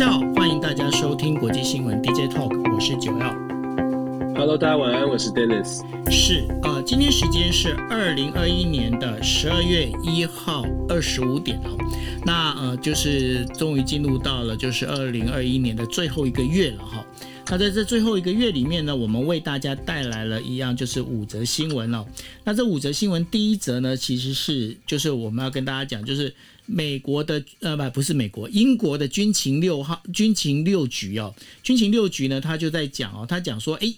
大家好，欢迎大家收听国际新闻 DJ Talk，我是九曜。Hello，大家晚安，我是 Dennis。是，呃，今天时间是二零二一年的十二月一号二十五点哦。那呃，就是终于进入到了就是二零二一年的最后一个月了哈。那在这最后一个月里面呢，我们为大家带来了一样就是五则新闻哦。那这五则新闻第一则呢，其实是就是我们要跟大家讲，就是。美国的呃不不是美国，英国的军情六号军情六局哦，军情六局呢，他就在讲哦，他讲说，哎，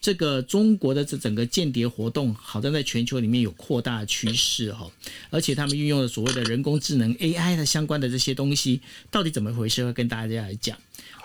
这个中国的这整个间谍活动好像在全球里面有扩大趋势哈，而且他们运用了所谓的人工智能 AI 的相关的这些东西，到底怎么回事？会跟大家来讲。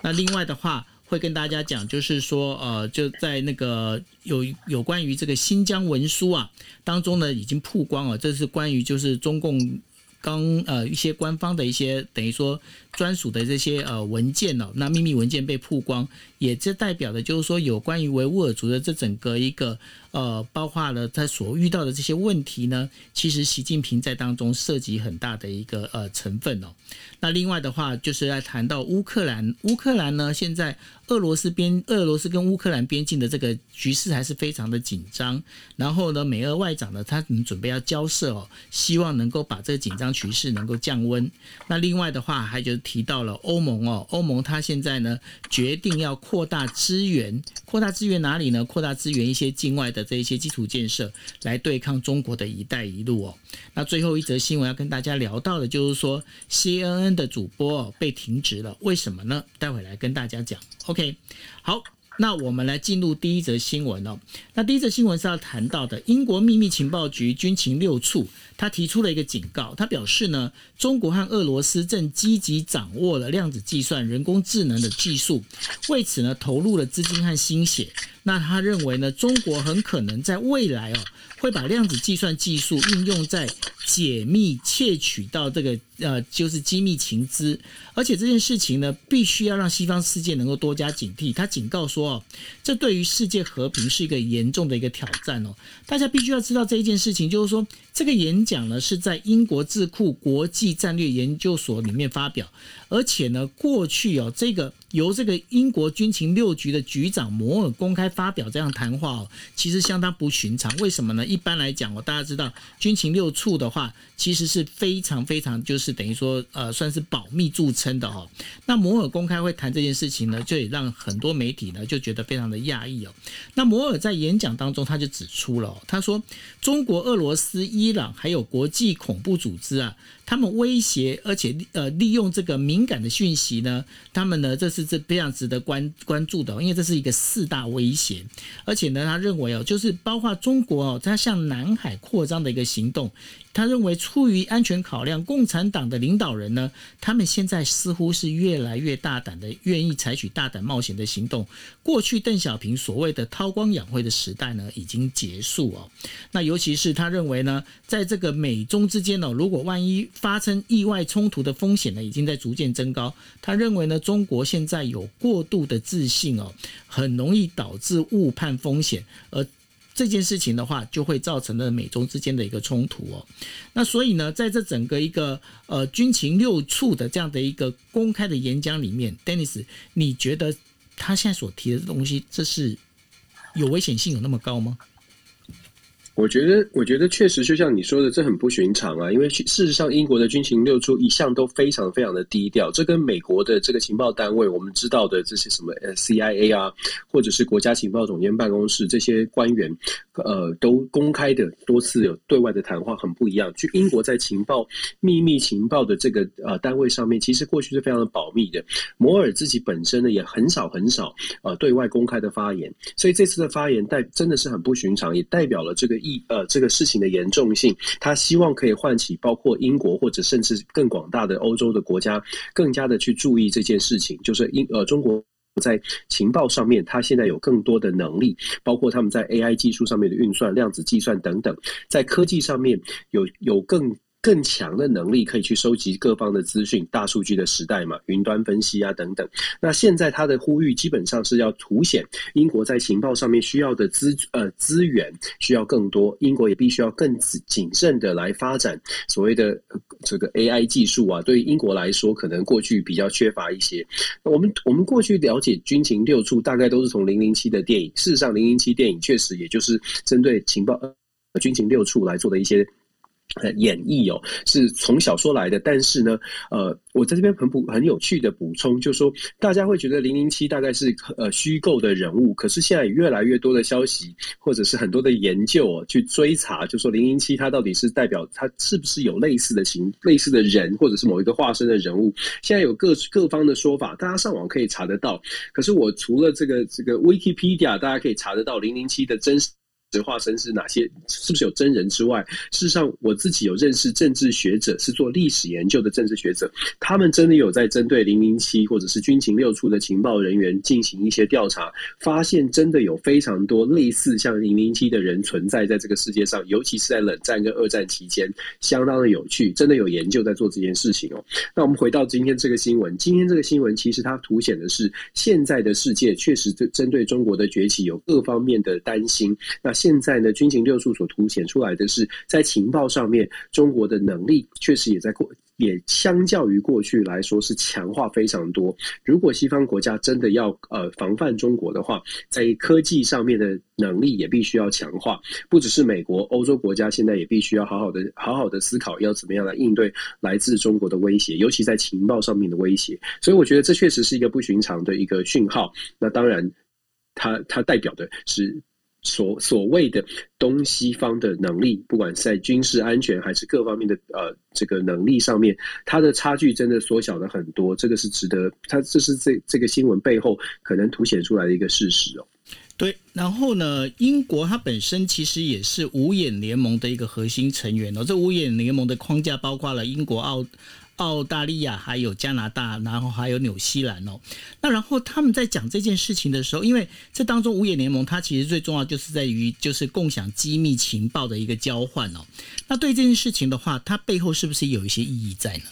那另外的话，会跟大家讲，就是说呃，就在那个有有关于这个新疆文书啊当中呢，已经曝光了，这是关于就是中共。刚呃一些官方的一些等于说专属的这些呃文件哦，那秘密文件被曝光，也这代表的就是说有关于维吾尔族的这整个一个呃，包括了他所遇到的这些问题呢，其实习近平在当中涉及很大的一个呃成分哦。那另外的话，就是来谈到乌克兰，乌克兰呢现在俄罗斯边俄罗斯跟乌克兰边境的这个局势还是非常的紧张，然后呢，美俄外长呢他们准备要交涉哦，希望能够把这个紧张局势能够降温。那另外的话，还就提到了欧盟哦，欧盟它现在呢决定要扩大资源，扩大资源哪里呢？扩大资源一些境外的这一些基础建设，来对抗中国的一带一路哦。那最后一则新闻要跟大家聊到的，就是说 CNN 的主播被停职了，为什么呢？待会来跟大家讲。OK，好。那我们来进入第一则新闻哦。那第一则新闻是要谈到的，英国秘密情报局军情六处，他提出了一个警告，他表示呢，中国和俄罗斯正积极掌握了量子计算、人工智能的技术，为此呢投入了资金和心血。那他认为呢，中国很可能在未来哦，会把量子计算技术应用在解密、窃取到这个呃，就是机密情资，而且这件事情呢，必须要让西方世界能够多加警惕。他警告说哦，这对于世界和平是一个严重的一个挑战哦。大家必须要知道这一件事情，就是说这个演讲呢是在英国智库国际战略研究所里面发表，而且呢，过去哦，这个由这个英国军情六局的局长摩尔公开发表这样谈话哦，其实相当不寻常。为什么呢？一般来讲我，大家知道军情六处的话，其实是非常非常就是等于说呃，算是保密著称的哈。那摩尔公开会谈这件事情呢，就也让很多媒体呢就觉得非常的讶异哦。那摩尔在演讲当中他就指出了，他说中国、俄罗斯、伊朗还有国际恐怖组织啊。他们威胁，而且呃利用这个敏感的讯息呢，他们呢这是这非常值得关关注的，因为这是一个四大威胁，而且呢他认为哦，就是包括中国哦，他向南海扩张的一个行动。他认为，出于安全考量，共产党的领导人呢，他们现在似乎是越来越大胆的，愿意采取大胆冒险的行动。过去邓小平所谓的韬光养晦的时代呢，已经结束哦。那尤其是他认为呢，在这个美中之间呢，如果万一发生意外冲突的风险呢，已经在逐渐增高。他认为呢，中国现在有过度的自信哦，很容易导致误判风险，而。这件事情的话，就会造成了美中之间的一个冲突哦。那所以呢，在这整个一个呃军情六处的这样的一个公开的演讲里面，Dennis，你觉得他现在所提的东西，这是有危险性有那么高吗？我觉得，我觉得确实就像你说的，这很不寻常啊。因为事实上，英国的军情六处一向都非常非常的低调。这跟美国的这个情报单位，我们知道的这些什么呃 CIA 啊，或者是国家情报总监办公室这些官员，呃，都公开的多次有对外的谈话，很不一样。去英国在情报秘密情报的这个呃单位上面，其实过去是非常的保密的。摩尔自己本身呢，也很少很少呃对外公开的发言，所以这次的发言代真的是很不寻常，也代表了这个。一呃，这个事情的严重性，他希望可以唤起包括英国或者甚至更广大的欧洲的国家，更加的去注意这件事情。就是英呃，中国在情报上面，他现在有更多的能力，包括他们在 AI 技术上面的运算、量子计算等等，在科技上面有有更更强的能力，可以去收集各方的资讯。大数据的时代嘛，云端分析啊等等。那现在他的呼吁基本上是要凸显英国在情报上面需要的资呃资源需要更多，英国也必须要更谨慎的来发展所谓的这个 AI 技术啊。对于英国来说，可能过去比较缺乏一些。我们我们过去了解军情六处，大概都是从零零七的电影。事实上，零零七电影确实也就是针对情报军情六处来做的一些。呃，演绎哦，是从小说来的，但是呢，呃，我在这边很补很有趣的补充，就是说大家会觉得零零七大概是呃虚构的人物，可是现在越来越多的消息，或者是很多的研究哦，去追查，就说零零七它到底是代表它是不是有类似的形类似的人，或者是某一个化身的人物，现在有各各方的说法，大家上网可以查得到。可是我除了这个这个 Wikipedia，大家可以查得到零零七的真实。化身是哪些？是不是有真人之外？事实上，我自己有认识政治学者，是做历史研究的政治学者，他们真的有在针对零零七或者是军情六处的情报人员进行一些调查，发现真的有非常多类似像零零七的人存在在这个世界上，尤其是在冷战跟二战期间，相当的有趣，真的有研究在做这件事情哦。那我们回到今天这个新闻，今天这个新闻其实它凸显的是现在的世界确实针针对中国的崛起有各方面的担心。那现在呢，军情六处所凸显出来的是，在情报上面，中国的能力确实也在过，也相较于过去来说是强化非常多。如果西方国家真的要呃防范中国的话，在科技上面的能力也必须要强化。不只是美国，欧洲国家现在也必须要好好的、好好的思考要怎么样来应对来自中国的威胁，尤其在情报上面的威胁。所以，我觉得这确实是一个不寻常的一个讯号。那当然，它它代表的是。所所谓的东西方的能力，不管是在军事安全还是各方面的呃这个能力上面，它的差距真的缩小了很多。这个是值得，它这是这这个新闻背后可能凸显出来的一个事实哦。对，然后呢，英国它本身其实也是五眼联盟的一个核心成员哦。这五眼联盟的框架包括了英国、澳。澳大利亚还有加拿大，然后还有纽西兰哦。那然后他们在讲这件事情的时候，因为这当中五眼联盟它其实最重要就是在于就是共享机密情报的一个交换哦。那对这件事情的话，它背后是不是有一些意义在呢？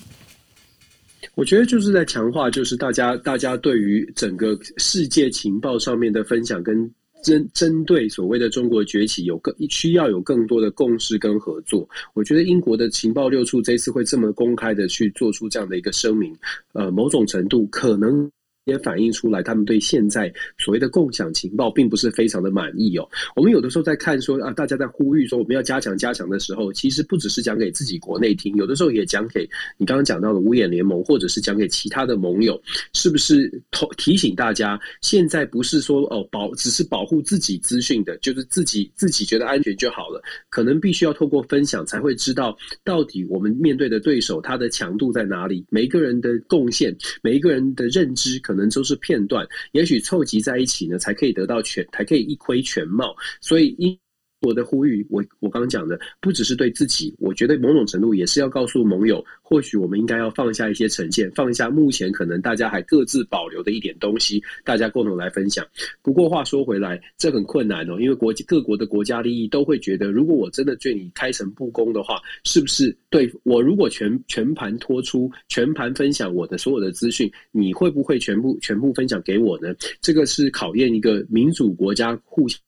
我觉得就是在强化，就是大家大家对于整个世界情报上面的分享跟。针针对所谓的中国崛起，有更需要有更多的共识跟合作。我觉得英国的情报六处这次会这么公开的去做出这样的一个声明，呃，某种程度可能。也反映出来，他们对现在所谓的共享情报并不是非常的满意哦。我们有的时候在看说啊，大家在呼吁说我们要加强加强的时候，其实不只是讲给自己国内听，有的时候也讲给你刚刚讲到的五眼联盟，或者是讲给其他的盟友，是不是提醒大家，现在不是说哦保只是保护自己资讯的，就是自己自己觉得安全就好了，可能必须要透过分享才会知道到底我们面对的对手他的强度在哪里，每一个人的贡献，每一个人的认知可。可能都是片段，也许凑集在一起呢，才可以得到全，才可以一窥全貌。所以因。我的呼吁，我我刚刚讲的不只是对自己，我觉得某种程度也是要告诉盟友，或许我们应该要放下一些成见，放下目前可能大家还各自保留的一点东西，大家共同来分享。不过话说回来，这很困难哦，因为国际各国的国家利益都会觉得，如果我真的对你开诚布公的话，是不是对我如果全全盘托出、全盘分享我的所有的资讯，你会不会全部全部分享给我呢？这个是考验一个民主国家互相。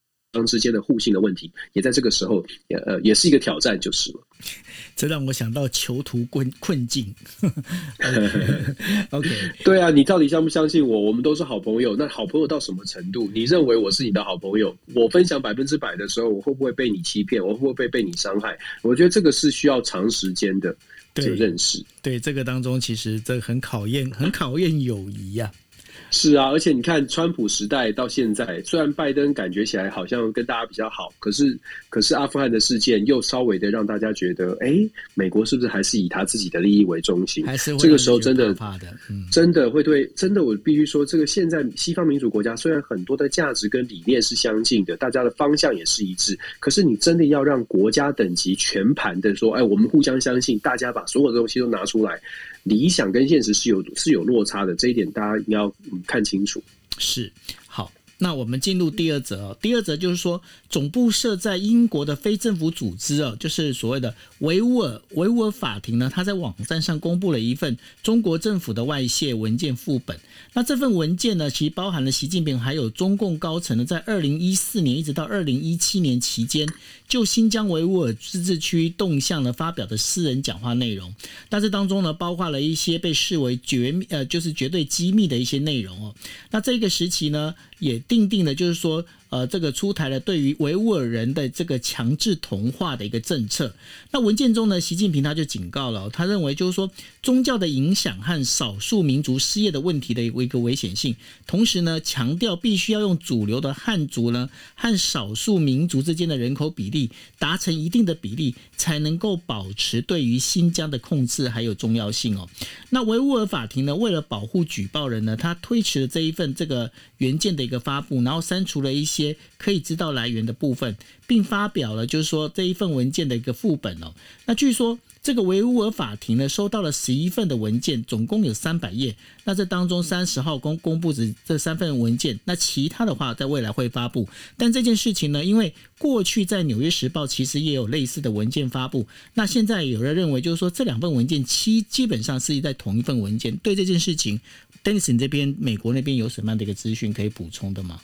之间的互信的问题，也在这个时候，也呃，也是一个挑战，就是了。这让我想到囚徒困困境。OK，对啊，你到底相不相信我？我们都是好朋友，那好朋友到什么程度？你认为我是你的好朋友？我分享百分之百的时候，我会不会被你欺骗？我会不会被被你伤害？我觉得这个是需要长时间的这个认识。对，对这个当中，其实这很考验，很考验友谊呀、啊。是啊，而且你看，川普时代到现在，虽然拜登感觉起来好像跟大家比较好，可是，可是阿富汗的事件又稍微的让大家觉得，哎，美国是不是还是以他自己的利益为中心？还是这个时候真的怕的，嗯，真的会对，真的我必须说，这个现在西方民主国家虽然很多的价值跟理念是相近的，大家的方向也是一致，可是你真的要让国家等级全盘的说，哎，我们互相相信，大家把所有的东西都拿出来。理想跟现实是有是有落差的，这一点大家一定要看清楚。是好，那我们进入第二则哦。第二则就是说，总部设在英国的非政府组织哦，就是所谓的维吾尔维吾尔法庭呢，他在网站上公布了一份中国政府的外泄文件副本。那这份文件呢，其实包含了习近平还有中共高层呢，在二零一四年一直到二零一七年期间，就新疆维吾尔自治区动向呢发表的私人讲话内容。但是当中呢，包括了一些被视为绝呃就是绝对机密的一些内容哦。那这个时期呢，也定定的就是说。呃，这个出台了对于维吾尔人的这个强制同化的一个政策。那文件中呢，习近平他就警告了，他认为就是说宗教的影响和少数民族失业的问题的一个危险性。同时呢，强调必须要用主流的汉族呢和少数民族之间的人口比例达成一定的比例，才能够保持对于新疆的控制还有重要性哦。那维吾尔法庭呢，为了保护举报人呢，他推迟了这一份这个原件的一个发布，然后删除了一些。可以知道来源的部分，并发表了就是说这一份文件的一个副本哦。那据说这个维吾尔法庭呢，收到了十一份的文件，总共有三百页。那这当中三十号公公布这这三份文件，那其他的话在未来会发布。但这件事情呢，因为过去在《纽约时报》其实也有类似的文件发布，那现在有人认为就是说这两份文件基基本上是在同一份文件。对这件事情，Dennis 这边美国那边有什么样的一个资讯可以补充的吗？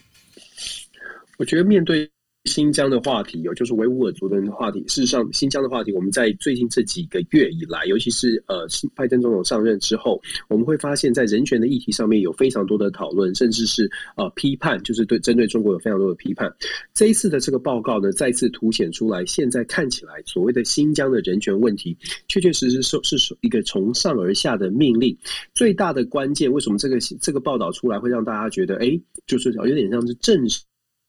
我觉得面对新疆的话题，有就是维吾尔族人的话题。事实上，新疆的话题，我们在最近这几个月以来，尤其是呃，拜登总统上任之后，我们会发现，在人权的议题上面有非常多的讨论，甚至是呃批判，就是对针对中国有非常多的批判。这一次的这个报告呢，再次凸显出来，现在看起来所谓的新疆的人权问题，确确实实是是一个从上而下的命令。最大的关键，为什么这个这个报道出来会让大家觉得，哎，就是有点像是正式。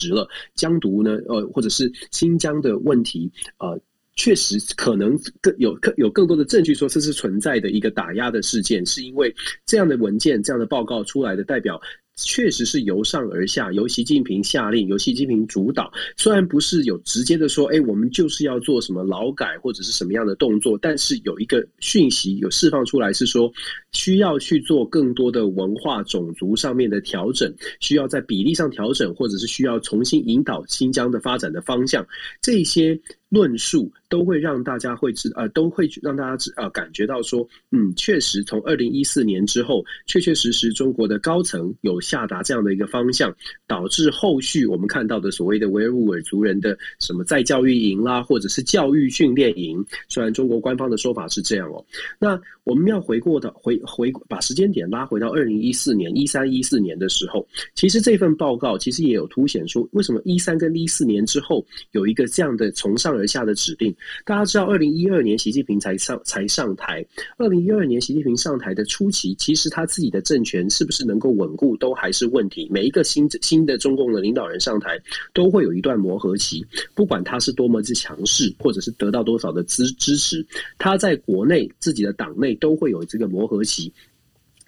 值了，疆独呢，呃，或者是新疆的问题，呃，确实可能更有更有更多的证据说这是存在的一个打压的事件，是因为这样的文件、这样的报告出来的代表。确实是由上而下，由习近平下令，由习近平主导。虽然不是有直接的说，哎，我们就是要做什么劳改或者是什么样的动作，但是有一个讯息有释放出来，是说需要去做更多的文化种族上面的调整，需要在比例上调整，或者是需要重新引导新疆的发展的方向。这些论述都会让大家会知，呃，都会让大家知，呃，感觉到说，嗯，确实从二零一四年之后，确确实实中国的高层有下达这样的一个方向，导致后续我们看到的所谓的维吾尔族人的什么再教育营啦，或者是教育训练营，虽然中国官方的说法是这样哦，那我们要回过的回回把时间点拉回到二零一四年一三一四年的时候，其实这份报告其实也有凸显说，为什么一三跟一四年之后有一个这样的从上而下的指令，大家知道，二零一二年习近平才上才上台。二零一二年习近平上台的初期，其实他自己的政权是不是能够稳固，都还是问题。每一个新新的中共的领导人上台，都会有一段磨合期。不管他是多么之强势，或者是得到多少的支支持，他在国内自己的党内都会有这个磨合期。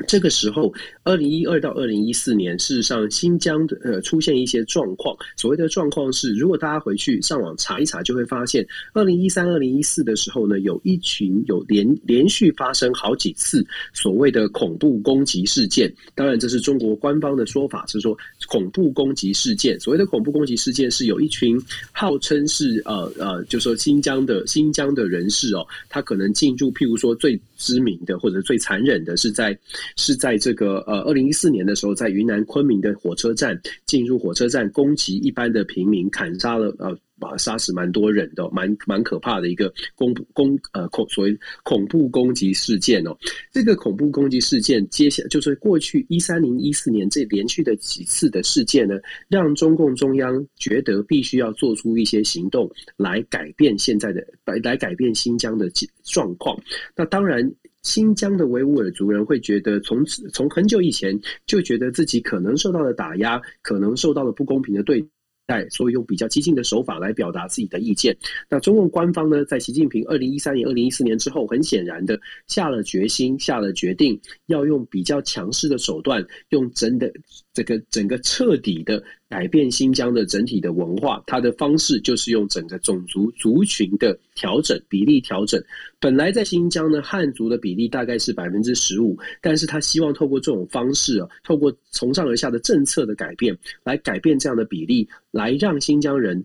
这个时候，二零一二到二零一四年，事实上新疆的呃出现一些状况。所谓的状况是，如果大家回去上网查一查，就会发现，二零一三、二零一四的时候呢，有一群有连连续发生好几次所谓的恐怖攻击事件。当然，这是中国官方的说法，是说恐怖攻击事件。所谓的恐怖攻击事件，是有一群号称是呃呃，就说新疆的新疆的人士哦，他可能进入，譬如说最知名的或者最残忍的是在。是在这个呃，二零一四年的时候，在云南昆明的火车站进入火车站攻击一般的平民，砍杀了呃，把杀死蛮多人的，蛮蛮可怕的一个攻攻呃恐所谓恐怖攻击事件哦。这个恐怖攻击事件，接下就是过去一三零、一四年这连续的几次的事件呢，让中共中央觉得必须要做出一些行动来改变现在的来来改变新疆的状况。那当然。新疆的维吾尔族人会觉得，从此从很久以前就觉得自己可能受到了打压，可能受到了不公平的对代，所以用比较激进的手法来表达自己的意见。那中共官方呢，在习近平二零一三年、二零一四年之后，很显然的下了决心，下了决定，要用比较强势的手段，用真的这个整个彻底的。改变新疆的整体的文化，它的方式就是用整个种族族群的调整比例调整。本来在新疆呢，汉族的比例大概是百分之十五，但是他希望透过这种方式啊，透过从上而下的政策的改变，来改变这样的比例，来让新疆人。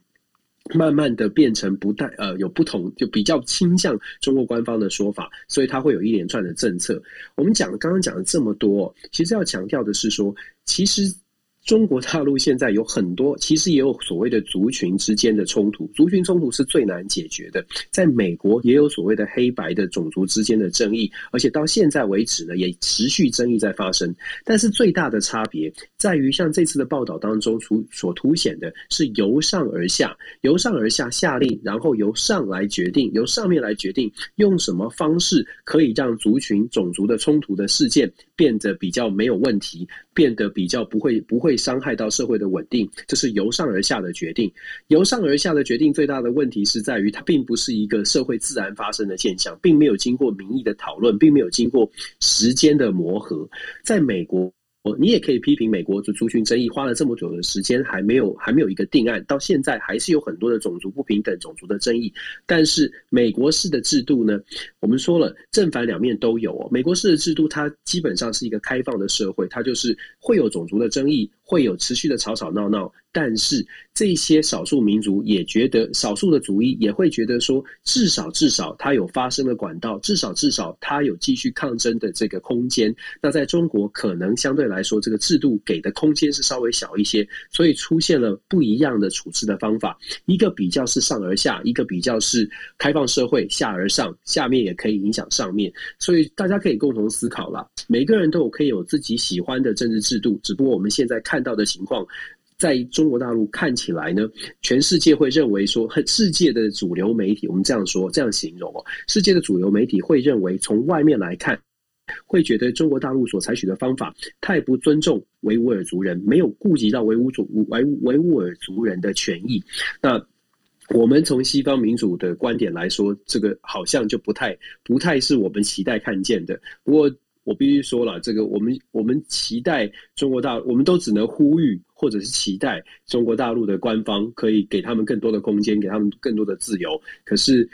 慢慢的变成不带呃有不同，就比较倾向中国官方的说法，所以它会有一连串的政策。我们讲刚刚讲了这么多，其实要强调的是说，其实。中国大陆现在有很多，其实也有所谓的族群之间的冲突，族群冲突是最难解决的。在美国也有所谓的黑白的种族之间的争议，而且到现在为止呢，也持续争议在发生。但是最大的差别在于，像这次的报道当中所所凸显的是由上而下，由上而下下令，然后由上来决定，由上面来决定用什么方式可以让族群种族的冲突的事件变得比较没有问题，变得比较不会不会。伤害到社会的稳定，这是由上而下的决定。由上而下的决定最大的问题是在于，它并不是一个社会自然发生的现象，并没有经过民意的讨论，并没有经过时间的磨合。在美国。你也可以批评美国的族群争议花了这么久的时间还没有还没有一个定案，到现在还是有很多的种族不平等、种族的争议。但是美国式的制度呢，我们说了正反两面都有哦。美国式的制度它基本上是一个开放的社会，它就是会有种族的争议。会有持续的吵吵闹闹，但是这些少数民族也觉得，少数的族裔也会觉得说，至少至少他有发声的管道，至少至少他有继续抗争的这个空间。那在中国，可能相对来说，这个制度给的空间是稍微小一些，所以出现了不一样的处置的方法。一个比较是上而下，一个比较是开放社会下而上，下面也可以影响上面。所以大家可以共同思考了，每个人都有可以有自己喜欢的政治制度，只不过我们现在看。看到的情况，在中国大陆看起来呢，全世界会认为说，世界的主流媒体，我们这样说，这样形容哦，世界的主流媒体会认为，从外面来看，会觉得中国大陆所采取的方法太不尊重维吾尔族人，没有顾及到维吾族维维吾尔族人的权益。那我们从西方民主的观点来说，这个好像就不太不太是我们期待看见的。不过。我必须说了，这个我们我们期待中国大，我们都只能呼吁，或者是期待中国大陆的官方可以给他们更多的空间，给他们更多的自由。可是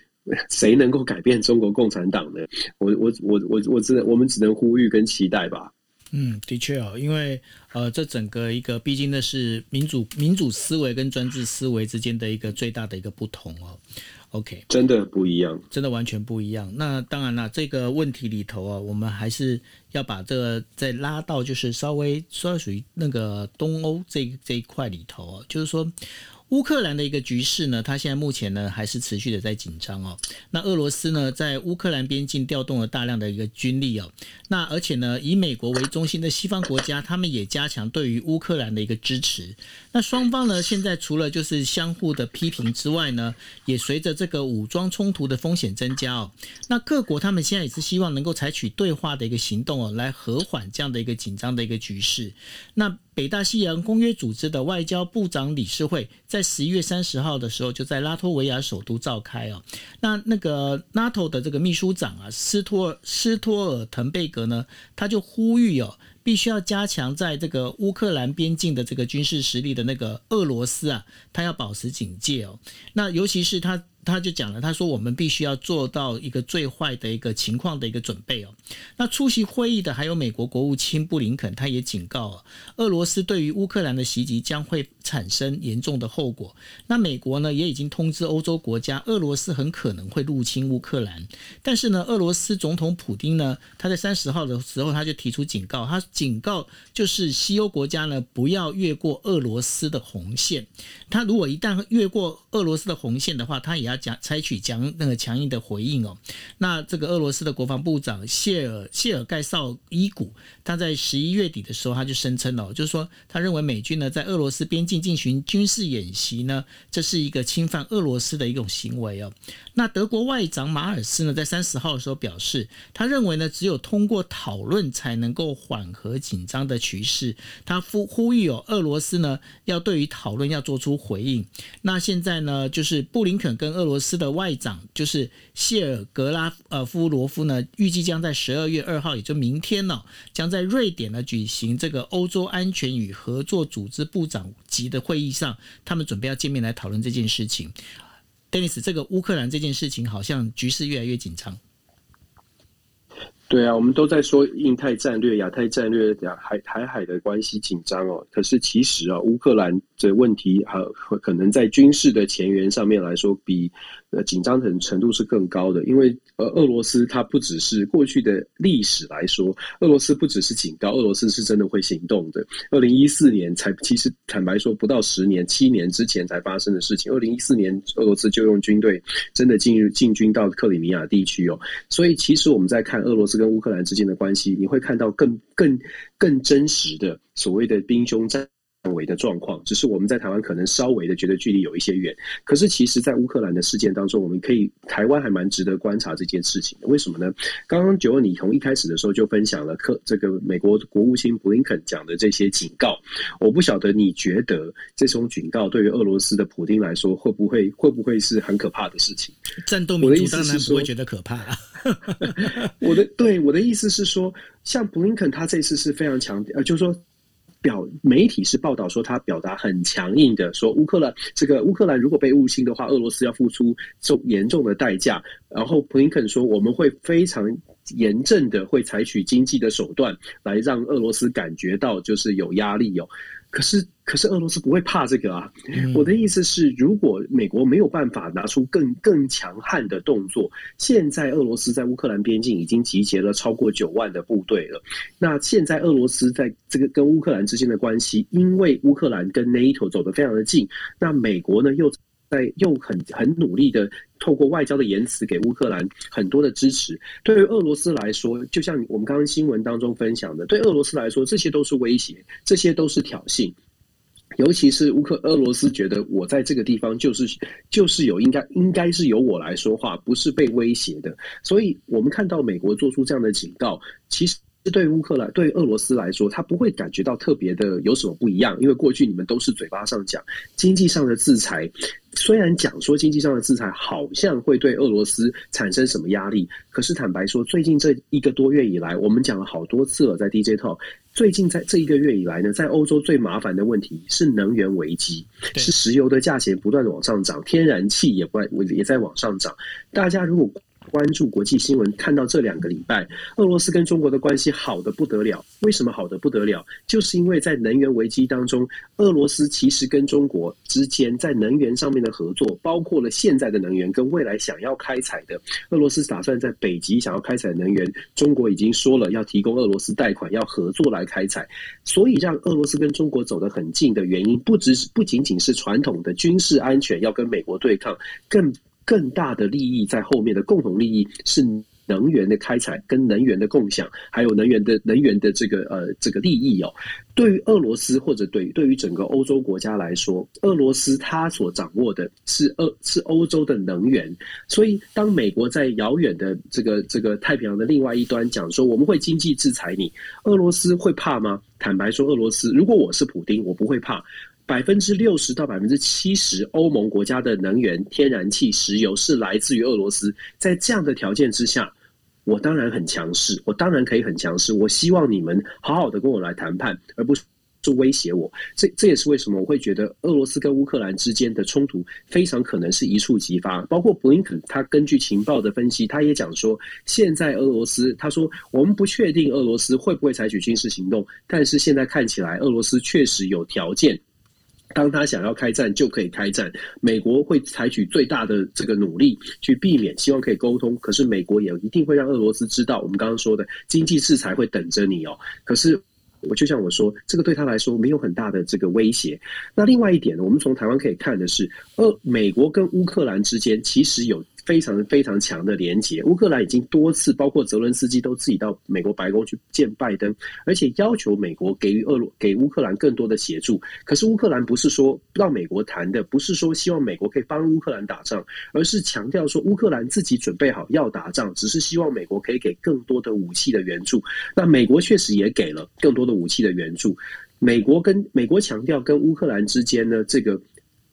谁能够改变中国共产党呢？我我我我我只能我们只能呼吁跟期待吧。嗯，的确哦，因为呃，这整个一个毕竟那是民主民主思维跟专制思维之间的一个最大的一个不同哦。OK，真的不一样，真的完全不一样。那当然了，这个问题里头啊，我们还是要把这个再拉到，就是稍微稍微属于那个东欧这这一块里头啊，就是说。乌克兰的一个局势呢，它现在目前呢还是持续的在紧张哦。那俄罗斯呢在乌克兰边境调动了大量的一个军力哦。那而且呢以美国为中心的西方国家，他们也加强对于乌克兰的一个支持。那双方呢现在除了就是相互的批评之外呢，也随着这个武装冲突的风险增加哦。那各国他们现在也是希望能够采取对话的一个行动哦，来和缓这样的一个紧张的一个局势。那北大西洋公约组织的外交部长理事会在十一月三十号的时候，就在拉脱维亚首都召开哦。那那个 NATO 的这个秘书长啊，斯托斯托尔滕贝格呢，他就呼吁哦，必须要加强在这个乌克兰边境的这个军事实力的那个俄罗斯啊，他要保持警戒哦。那尤其是他。他就讲了，他说我们必须要做到一个最坏的一个情况的一个准备哦。那出席会议的还有美国国务卿布林肯，他也警告啊，俄罗斯对于乌克兰的袭击将会产生严重的后果。那美国呢也已经通知欧洲国家，俄罗斯很可能会入侵乌克兰。但是呢，俄罗斯总统普丁呢，他在三十号的时候他就提出警告，他警告就是西欧国家呢不要越过俄罗斯的红线。他如果一旦越过俄罗斯的红线的话，他也要。讲采取强那个强硬的回应哦，那这个俄罗斯的国防部长谢尔谢尔盖绍伊古，他在十一月底的时候，他就声称了，就是说他认为美军呢在俄罗斯边境进行军事演习呢，这是一个侵犯俄罗斯的一种行为哦。那德国外长马尔斯呢在三十号的时候表示，他认为呢只有通过讨论才能够缓和紧张的局势，他呼呼吁哦俄罗斯呢要对于讨论要做出回应。那现在呢就是布林肯跟俄罗斯的外长就是谢尔格拉呃夫罗夫呢，预计将在十二月二号，也就明天呢，将在瑞典呢举行这个欧洲安全与合作组织部长级的会议上，他们准备要见面来讨论这件事情。Dennis，这个乌克兰这件事情好像局势越来越紧张。对啊，我们都在说印太战略、亚太战略、亚海海海的关系紧张哦。可是其实啊，乌克兰的问题和可能在军事的前沿上面来说，比呃紧张程程度是更高的。因为呃，俄罗斯它不只是过去的历史来说，俄罗斯不只是警告，俄罗斯是真的会行动的。二零一四年才，其实坦白说，不到十年，七年之前才发生的事情。二零一四年，俄罗斯就用军队真的进入进军到克里米亚地区哦。所以其实我们在看俄罗斯。跟乌克兰之间的关系，你会看到更更更真实的所谓的兵凶战危的状况。只是我们在台湾可能稍微的觉得距离有一些远，可是其实，在乌克兰的事件当中，我们可以台湾还蛮值得观察这件事情的。为什么呢？刚刚九二你从一开始的时候就分享了克这个美国国务卿布林肯讲的这些警告，我不晓得你觉得这种警告对于俄罗斯的普丁来说会不会会不会是很可怕的事情？战斗民族当然不会觉得可怕啊。我的对我的意思是说，像布林肯他这次是非常强调，呃，就是说表媒体是报道说他表达很强硬的，说乌克兰这个乌克兰如果被入侵的话，俄罗斯要付出重严重的代价。然后布林肯说，我们会非常严正的会采取经济的手段来让俄罗斯感觉到就是有压力哦。可是，可是俄罗斯不会怕这个啊！我的意思是，如果美国没有办法拿出更更强悍的动作，现在俄罗斯在乌克兰边境已经集结了超过九万的部队了。那现在俄罗斯在这个跟乌克兰之间的关系，因为乌克兰跟 NATO 走得非常的近，那美国呢又在又很很努力的。透过外交的言辞给乌克兰很多的支持，对于俄罗斯来说，就像我们刚刚新闻当中分享的，对俄罗斯来说，这些都是威胁，这些都是挑衅。尤其是乌克俄罗斯觉得我在这个地方就是就是有应该应该是由我来说话，不是被威胁的。所以我们看到美国做出这样的警告，其实对乌克兰对俄罗斯来说，他不会感觉到特别的有什么不一样，因为过去你们都是嘴巴上讲经济上的制裁。虽然讲说经济上的制裁好像会对俄罗斯产生什么压力，可是坦白说，最近这一个多月以来，我们讲了好多次了，在 DJ Talk。最近在这一个月以来呢，在欧洲最麻烦的问题是能源危机，是石油的价钱不断的往上涨，天然气也不也在往上涨。大家如果关注国际新闻，看到这两个礼拜，俄罗斯跟中国的关系好的不得了。为什么好的不得了？就是因为在能源危机当中，俄罗斯其实跟中国之间在能源上面的合作，包括了现在的能源跟未来想要开采的。俄罗斯打算在北极想要开采能源，中国已经说了要提供俄罗斯贷款，要合作来开采。所以让俄罗斯跟中国走得很近的原因，不只是不仅仅是传统的军事安全要跟美国对抗，更。更大的利益在后面的共同利益是能源的开采跟能源的共享，还有能源的能源的这个呃这个利益哦。对于俄罗斯或者对对于整个欧洲国家来说，俄罗斯它所掌握的是俄是欧洲的能源，所以当美国在遥远的这个这个太平洋的另外一端讲说我们会经济制裁你，俄罗斯会怕吗？坦白说，俄罗斯如果我是普丁，我不会怕。百分之六十到百分之七十，欧盟国家的能源、天然气、石油是来自于俄罗斯。在这样的条件之下，我当然很强势，我当然可以很强势。我希望你们好好的跟我来谈判，而不是威胁我。这这也是为什么我会觉得俄罗斯跟乌克兰之间的冲突非常可能是一触即发。包括布林肯，他根据情报的分析，他也讲说，现在俄罗斯，他说我们不确定俄罗斯会不会采取军事行动，但是现在看起来，俄罗斯确实有条件。当他想要开战，就可以开战。美国会采取最大的这个努力去避免，希望可以沟通。可是美国也一定会让俄罗斯知道，我们刚刚说的经济制裁会等着你哦。可是我就像我说，这个对他来说没有很大的这个威胁。那另外一点呢，我们从台湾可以看的是，呃美国跟乌克兰之间其实有。非常非常强的连结，乌克兰已经多次，包括泽伦斯基都自己到美国白宫去见拜登，而且要求美国给予俄罗给乌克兰更多的协助。可是乌克兰不是说让美国谈的，不是说希望美国可以帮乌克兰打仗，而是强调说乌克兰自己准备好要打仗，只是希望美国可以给更多的武器的援助。那美国确实也给了更多的武器的援助。美国跟美国强调跟乌克兰之间呢这个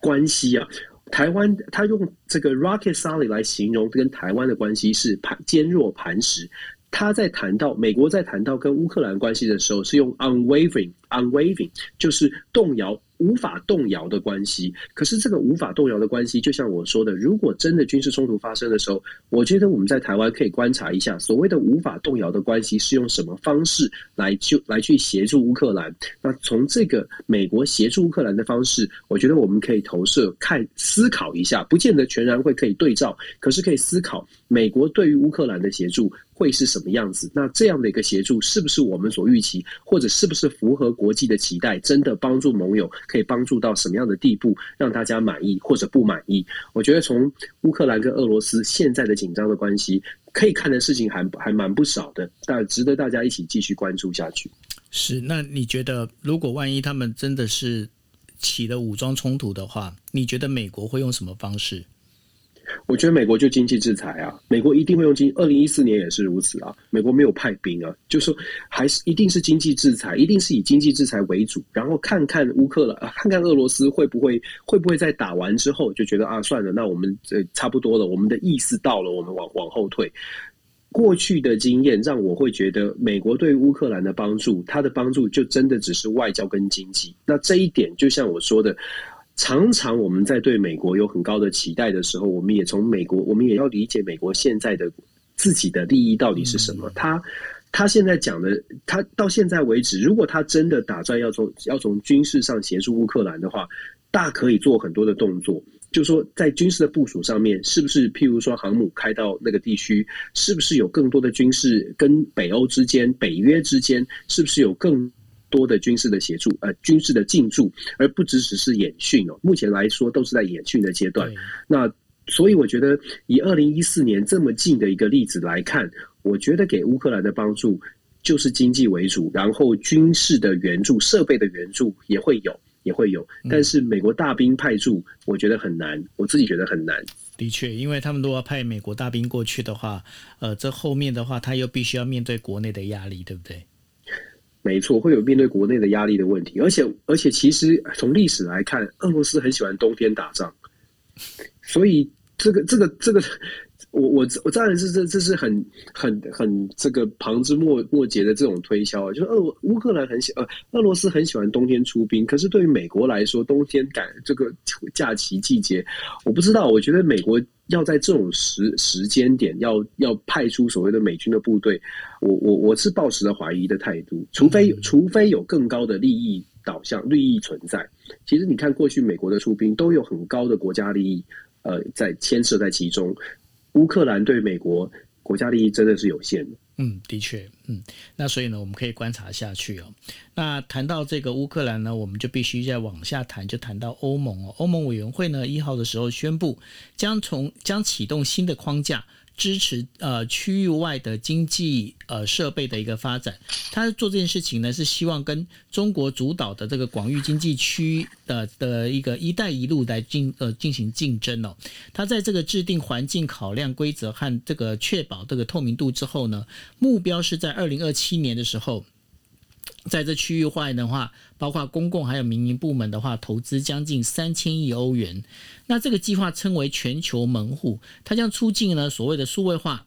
关系啊。台湾他用这个 rocket Sally 来形容跟台湾的关系是磐坚若磐石。他在谈到美国在谈到跟乌克兰关系的时候，是用 unwavering，unwavering 就是动摇。无法动摇的关系，可是这个无法动摇的关系，就像我说的，如果真的军事冲突发生的时候，我觉得我们在台湾可以观察一下，所谓的无法动摇的关系是用什么方式来就来去协助乌克兰。那从这个美国协助乌克兰的方式，我觉得我们可以投射看思考一下，不见得全然会可以对照，可是可以思考美国对于乌克兰的协助会是什么样子。那这样的一个协助是不是我们所预期，或者是不是符合国际的期待，真的帮助盟友？可以帮助到什么样的地步，让大家满意或者不满意？我觉得从乌克兰跟俄罗斯现在的紧张的关系，可以看的事情还还蛮不少的，但值得大家一起继续关注下去。是，那你觉得如果万一他们真的是起了武装冲突的话，你觉得美国会用什么方式？我觉得美国就经济制裁啊，美国一定会用经。二零一四年也是如此啊，美国没有派兵啊，就是说还是一定是经济制裁，一定是以经济制裁为主，然后看看乌克兰，看看俄罗斯会不会会不会在打完之后就觉得啊，算了，那我们这差不多了，我们的意思到了，我们往往后退。过去的经验让我会觉得，美国对乌克兰的帮助，它的帮助就真的只是外交跟经济。那这一点就像我说的。常常我们在对美国有很高的期待的时候，我们也从美国，我们也要理解美国现在的自己的利益到底是什么。他他现在讲的，他到现在为止，如果他真的打算要从要从军事上协助乌克兰的话，大可以做很多的动作。就是说，在军事的部署上面，是不是譬如说航母开到那个地区，是不是有更多的军事跟北欧之间、北约之间，是不是有更多的军事的协助，呃，军事的进驻，而不只只是演训哦。目前来说，都是在演训的阶段。那所以，我觉得以二零一四年这么近的一个例子来看，我觉得给乌克兰的帮助就是经济为主，然后军事的援助、设备的援助也会有，也会有。但是美国大兵派驻，我觉得很难，我自己觉得很难。的确，因为他们如果要派美国大兵过去的话，呃，这后面的话，他又必须要面对国内的压力，对不对？没错，会有面对国内的压力的问题，而且而且，其实从历史来看，俄罗斯很喜欢冬天打仗，所以这个这个这个，我我我当然是这这是很很很这个旁枝末末节的这种推销啊，就是俄乌克兰很喜呃俄罗斯很喜欢冬天出兵，可是对于美国来说，冬天赶这个假期季节，我不知道，我觉得美国。要在这种时时间点要要派出所谓的美军的部队，我我我是抱持着怀疑的态度，除非除非有更高的利益导向、利益存在。其实你看过去美国的出兵都有很高的国家利益，呃，在牵涉在其中。乌克兰对美国国家利益真的是有限的。嗯，的确，嗯，那所以呢，我们可以观察下去哦。那谈到这个乌克兰呢，我们就必须再往下谈，就谈到欧盟哦。欧盟委员会呢，一号的时候宣布将从将启动新的框架。支持呃区域外的经济呃设备的一个发展，他做这件事情呢，是希望跟中国主导的这个广域经济区的的一个“一带一路”来进呃进行竞争哦。他在这个制定环境考量规则和这个确保这个透明度之后呢，目标是在二零二七年的时候。在这区域外的话，包括公共还有民营部门的话，投资将近三千亿欧元。那这个计划称为全球门户，它将促进呢所谓的数位化。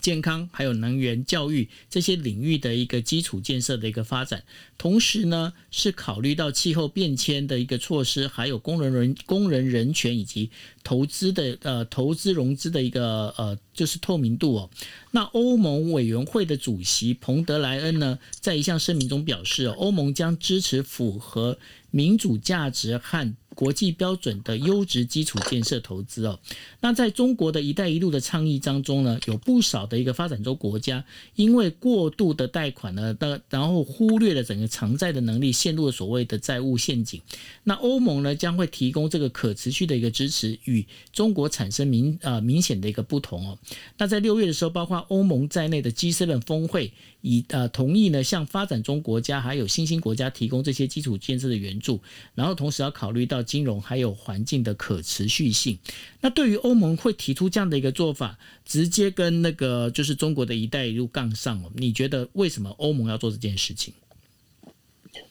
健康还有能源、教育这些领域的一个基础建设的一个发展，同时呢是考虑到气候变迁的一个措施，还有工人人工人人权以及投资的呃投资融资的一个呃就是透明度哦。那欧盟委员会的主席彭德莱恩呢，在一项声明中表示，欧盟将支持符合民主价值和国际标准的优质基础建设投资哦，那在中国的一带一路的倡议当中呢，有不少的一个发展中国家因为过度的贷款呢，的然后忽略了整个偿债的能力，陷入了所谓的债务陷阱。那欧盟呢将会提供这个可持续的一个支持，与中国产生明啊明显的一个不同哦。那在六月的时候，包括欧盟在内的 G7 峰会。以呃同意呢，向发展中国家还有新兴国家提供这些基础建设的援助，然后同时要考虑到金融还有环境的可持续性。那对于欧盟会提出这样的一个做法，直接跟那个就是中国的一带一路杠上哦，你觉得为什么欧盟要做这件事情？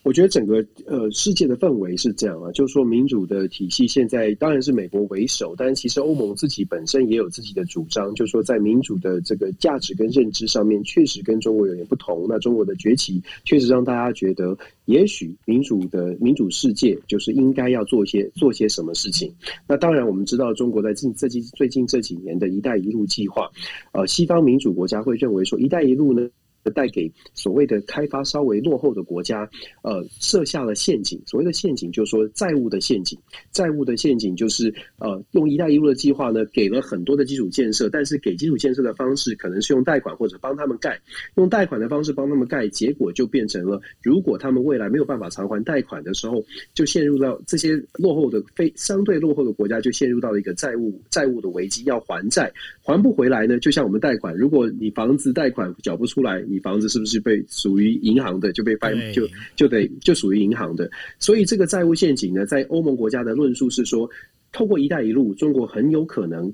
我觉得整个呃世界的氛围是这样啊，就是说民主的体系现在当然是美国为首，但其实欧盟自己本身也有自己的主张，就是说在民主的这个价值跟认知上面，确实跟中国有点不同。那中国的崛起确实让大家觉得，也许民主的民主世界就是应该要做些做些什么事情。那当然我们知道，中国在近最近最近这几年的一带一路计划，呃，西方民主国家会认为说，一带一路呢。带给所谓的开发稍微落后的国家，呃，设下了陷阱。所谓的陷阱，就是说债务的陷阱。债务的陷阱就是，呃，用“一带一路”的计划呢，给了很多的基础建设，但是给基础建设的方式可能是用贷款或者帮他们盖，用贷款的方式帮他们盖，结果就变成了，如果他们未来没有办法偿还贷款的时候，就陷入到这些落后的非相对落后的国家，就陷入到了一个债务债务的危机，要还债还不回来呢？就像我们贷款，如果你房子贷款缴不出来，你房子是不是被属于银行的，就被翻就就得就属于银行的？所以这个债务陷阱呢，在欧盟国家的论述是说，透过“一带一路”，中国很有可能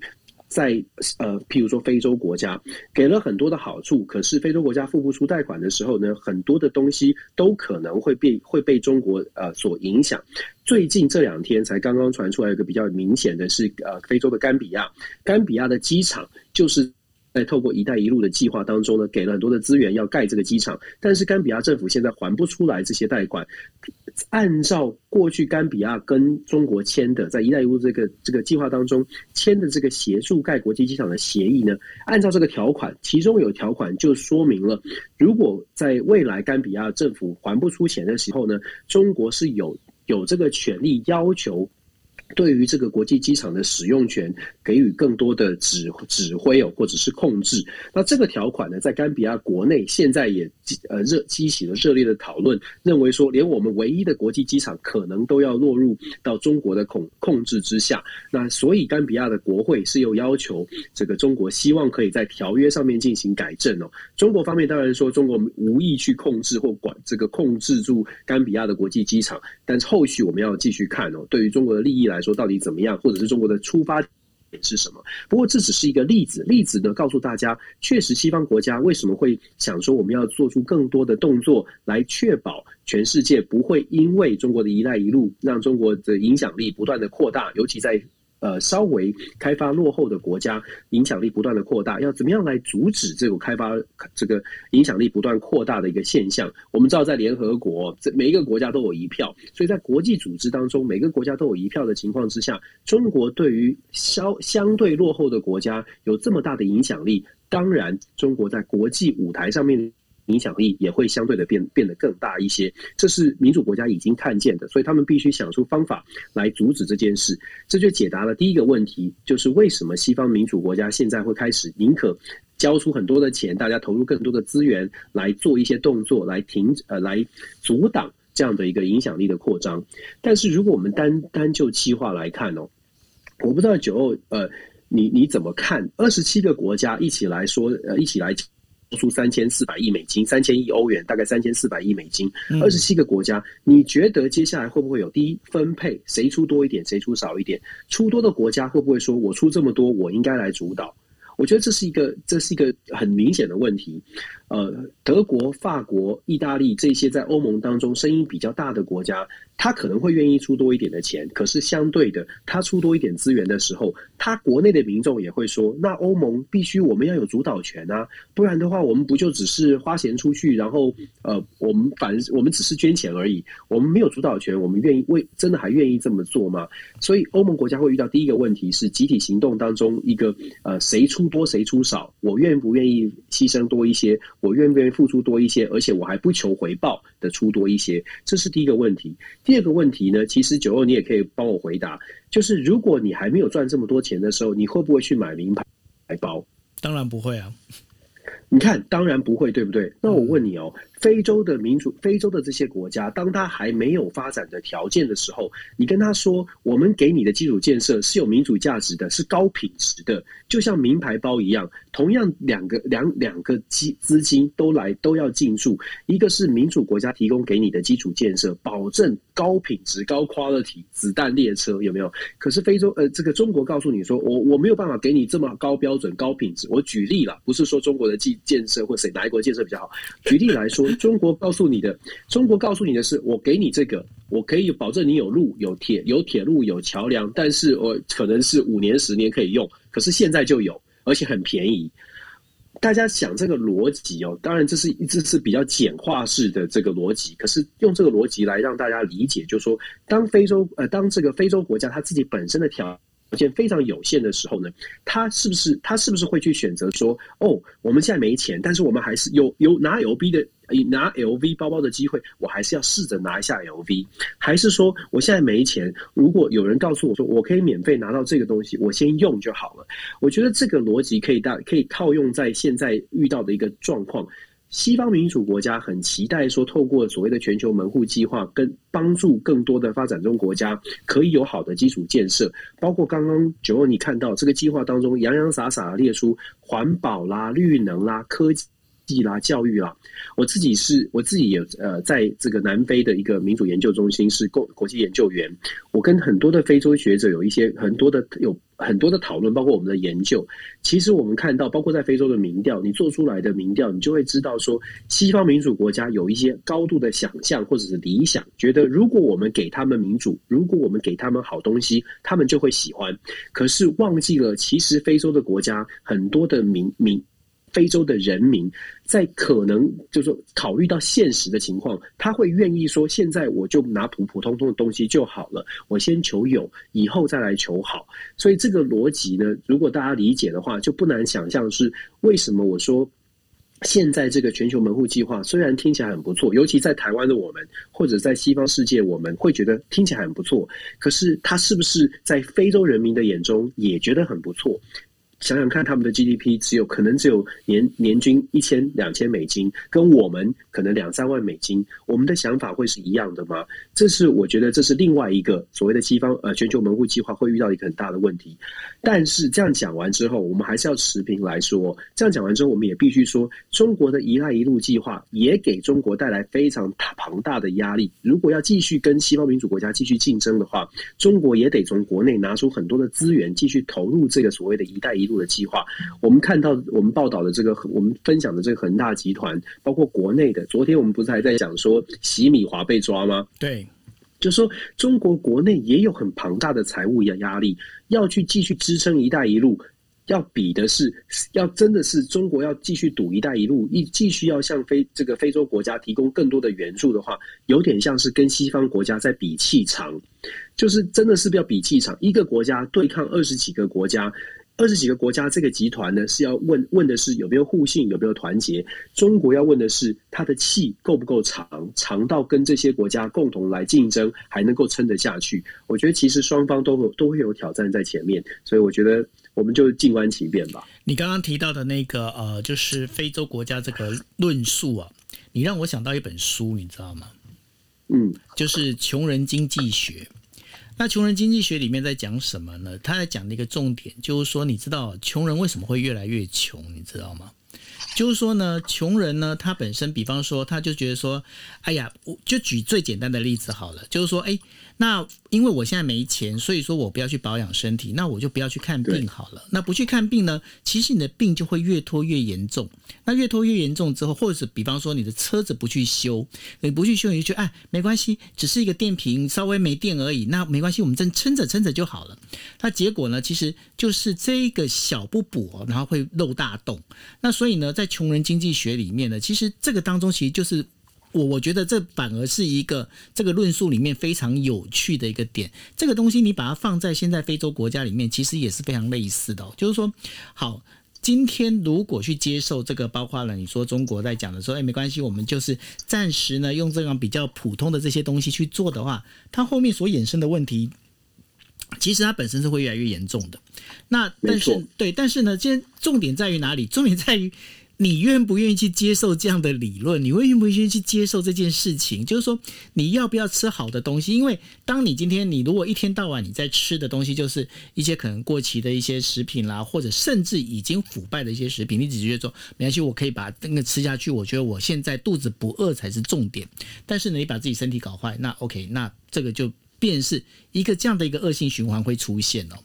在呃，譬如说非洲国家给了很多的好处，可是非洲国家付不出贷款的时候呢，很多的东西都可能会被会被中国呃所影响。最近这两天才刚刚传出来一个比较明显的是，呃，非洲的甘比亚，甘比亚的机场就是。在透过“一带一路”的计划当中呢，给了很多的资源要盖这个机场，但是甘比亚政府现在还不出来这些贷款。按照过去甘比亚跟中国签的，在“一带一路”这个这个计划当中签的这个协助盖国际机场的协议呢，按照这个条款，其中有条款就说明了，如果在未来甘比亚政府还不出钱的时候呢，中国是有有这个权利要求。对于这个国际机场的使用权，给予更多的指指挥哦，或者是控制。那这个条款呢，在甘比亚国内现在也呃热激起了热烈的讨论，认为说连我们唯一的国际机场可能都要落入到中国的控控制之下。那所以甘比亚的国会是有要求这个中国希望可以在条约上面进行改正哦。中国方面当然说中国无意去控制或管这个控制住甘比亚的国际机场，但是后续我们要继续看哦。对于中国的利益来。说到底怎么样，或者是中国的出发是什么？不过这只是一个例子，例子呢告诉大家，确实西方国家为什么会想说我们要做出更多的动作，来确保全世界不会因为中国的一带一路让中国的影响力不断的扩大，尤其在。呃，稍微开发落后的国家影响力不断的扩大，要怎么样来阻止这个开发这个影响力不断扩大的一个现象？我们知道，在联合国，这每一个国家都有一票，所以在国际组织当中，每个国家都有一票的情况之下，中国对于相相对落后的国家有这么大的影响力，当然，中国在国际舞台上面。影响力也会相对的变变得更大一些，这是民主国家已经看见的，所以他们必须想出方法来阻止这件事。这就解答了第一个问题，就是为什么西方民主国家现在会开始宁可交出很多的钱，大家投入更多的资源来做一些动作，来停呃来阻挡这样的一个影响力的扩张。但是如果我们单单就计划来看哦，我不知道九欧呃你你怎么看？二十七个国家一起来说呃一起来。出三千四百亿美金，三千亿欧元，大概三千四百亿美金，二十七个国家，你觉得接下来会不会有第一分配？谁出多一点，谁出少一点？出多的国家会不会说，我出这么多，我应该来主导？我觉得这是一个，这是一个很明显的问题。呃，德国、法国、意大利这些在欧盟当中声音比较大的国家，他可能会愿意出多一点的钱。可是相对的，他出多一点资源的时候，他国内的民众也会说：“那欧盟必须我们要有主导权啊，不然的话，我们不就只是花钱出去，然后呃，我们反正我们只是捐钱而已，我们没有主导权，我们愿意为真的还愿意这么做吗？”所以，欧盟国家会遇到第一个问题是集体行动当中一个呃，谁出多谁出少，我愿不愿意牺牲多一些？我愿不愿意付出多一些，而且我还不求回报的出多一些，这是第一个问题。第二个问题呢，其实九欧你也可以帮我回答，就是如果你还没有赚这么多钱的时候，你会不会去买名牌包？当然不会啊。你看，当然不会，对不对？那我问你哦。非洲的民主，非洲的这些国家，当他还没有发展的条件的时候，你跟他说，我们给你的基础建设是有民主价值的，是高品质的，就像名牌包一样。同样两个两两个基资金都来都要进驻，一个是民主国家提供给你的基础建设，保证高品质、高 quality 子弹列车有没有？可是非洲呃，这个中国告诉你说，我我没有办法给你这么高标准、高品质。我举例了，不是说中国的基建设，或谁哪一国建设比较好？举例来说，中国告诉你的，中国告诉你的是，我给你这个，我可以保证你有路、有铁、有铁路、有桥梁，但是我可能是五年、十年可以用，可是现在就有，而且很便宜。大家想这个逻辑哦，当然这是一这是比较简化式的这个逻辑，可是用这个逻辑来让大家理解，就是说，当非洲呃，当这个非洲国家它自己本身的条件非常有限的时候呢，他是不是他是不是会去选择说，哦，我们现在没钱，但是我们还是有有拿 LV 的拿 LV 包包的机会，我还是要试着拿一下 LV，还是说我现在没钱，如果有人告诉我说我可以免费拿到这个东西，我先用就好了。我觉得这个逻辑可以大可以套用在现在遇到的一个状况。西方民主国家很期待说，透过所谓的全球门户计划，跟帮助更多的发展中国家可以有好的基础建设，包括刚刚九欧你看到这个计划当中洋洋洒洒列出环保啦、绿能啦、科技技啦、教育啦。我自己是我自己也呃，在这个南非的一个民主研究中心是国国际研究员，我跟很多的非洲学者有一些很多的有。很多的讨论，包括我们的研究，其实我们看到，包括在非洲的民调，你做出来的民调，你就会知道说，西方民主国家有一些高度的想象或者是理想，觉得如果我们给他们民主，如果我们给他们好东西，他们就会喜欢。可是忘记了，其实非洲的国家很多的民民。非洲的人民在可能就是说考虑到现实的情况，他会愿意说：现在我就拿普普通通的东西就好了，我先求有，以后再来求好。所以这个逻辑呢，如果大家理解的话，就不难想象是为什么我说现在这个全球门户计划虽然听起来很不错，尤其在台湾的我们或者在西方世界，我们会觉得听起来很不错，可是它是不是在非洲人民的眼中也觉得很不错？想想看，他们的 GDP 只有可能只有年年均一千两千美金，跟我们可能两三万美金，我们的想法会是一样的吗？这是我觉得这是另外一个所谓的西方呃全球门户计划会遇到一个很大的问题。但是这样讲完之后，我们还是要持平来说。这样讲完之后，我们也必须说，中国的一带一路计划也给中国带来非常庞大的压力。如果要继续跟西方民主国家继续竞争的话，中国也得从国内拿出很多的资源，继续投入这个所谓的一带一路的计划，我们看到我们报道的这个，我们分享的这个恒大集团，包括国内的，昨天我们不是还在讲说洗米华被抓吗？对，就说中国国内也有很庞大的财务压压力，要去继续支撑“一带一路”，要比的是，要真的是中国要继续赌“一带一路”，一继续要向非这个非洲国家提供更多的援助的话，有点像是跟西方国家在比气场，就是真的是要比气场，一个国家对抗二十几个国家。二十几个国家，这个集团呢是要问问的是有没有互信，有没有团结。中国要问的是它的气够不够长，长到跟这些国家共同来竞争，还能够撑得下去。我觉得其实双方都都会有挑战在前面，所以我觉得我们就静观其变吧。你刚刚提到的那个呃，就是非洲国家这个论述啊，你让我想到一本书，你知道吗？嗯，就是《穷人经济学》。那穷人经济学里面在讲什么呢？他在讲的一个重点就是说，你知道穷人为什么会越来越穷？你知道吗？就是说呢，穷人呢，他本身，比方说，他就觉得说，哎呀，我就举最简单的例子好了，就是说，哎。那因为我现在没钱，所以说我不要去保养身体，那我就不要去看病好了。那不去看病呢，其实你的病就会越拖越严重。那越拖越严重之后，或者是比方说你的车子不去修，你不去修，你就哎，没关系，只是一个电瓶稍微没电而已，那没关系，我们真撑着撑着就好了。那结果呢，其实就是这个小不补，然后会漏大洞。那所以呢，在穷人经济学里面呢，其实这个当中其实就是。我我觉得这反而是一个这个论述里面非常有趣的一个点。这个东西你把它放在现在非洲国家里面，其实也是非常类似的哦。就是说，好，今天如果去接受这个，包括了你说中国在讲的说，哎，没关系，我们就是暂时呢用这样比较普通的这些东西去做的话，它后面所衍生的问题，其实它本身是会越来越严重的。那但是对，但是呢，今天重点在于哪里？重点在于。你愿不愿意去接受这样的理论？你会愿不愿意去接受这件事情？就是说，你要不要吃好的东西？因为当你今天你如果一天到晚你在吃的东西就是一些可能过期的一些食品啦，或者甚至已经腐败的一些食品，你只觉得说没关系，我可以把那个吃下去。我觉得我现在肚子不饿才是重点。但是呢，你把自己身体搞坏，那 OK，那这个就便是一个这样的一个恶性循环会出现哦。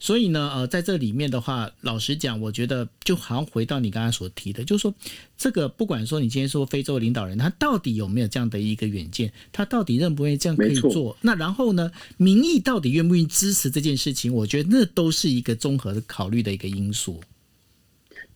所以呢，呃，在这里面的话，老实讲，我觉得就好像回到你刚才所提的，就是说，这个不管说你今天说非洲领导人，他到底有没有这样的一个远见，他到底认不愿意这样可以做？那然后呢，民意到底愿不愿意支持这件事情？我觉得那都是一个综合的考虑的一个因素。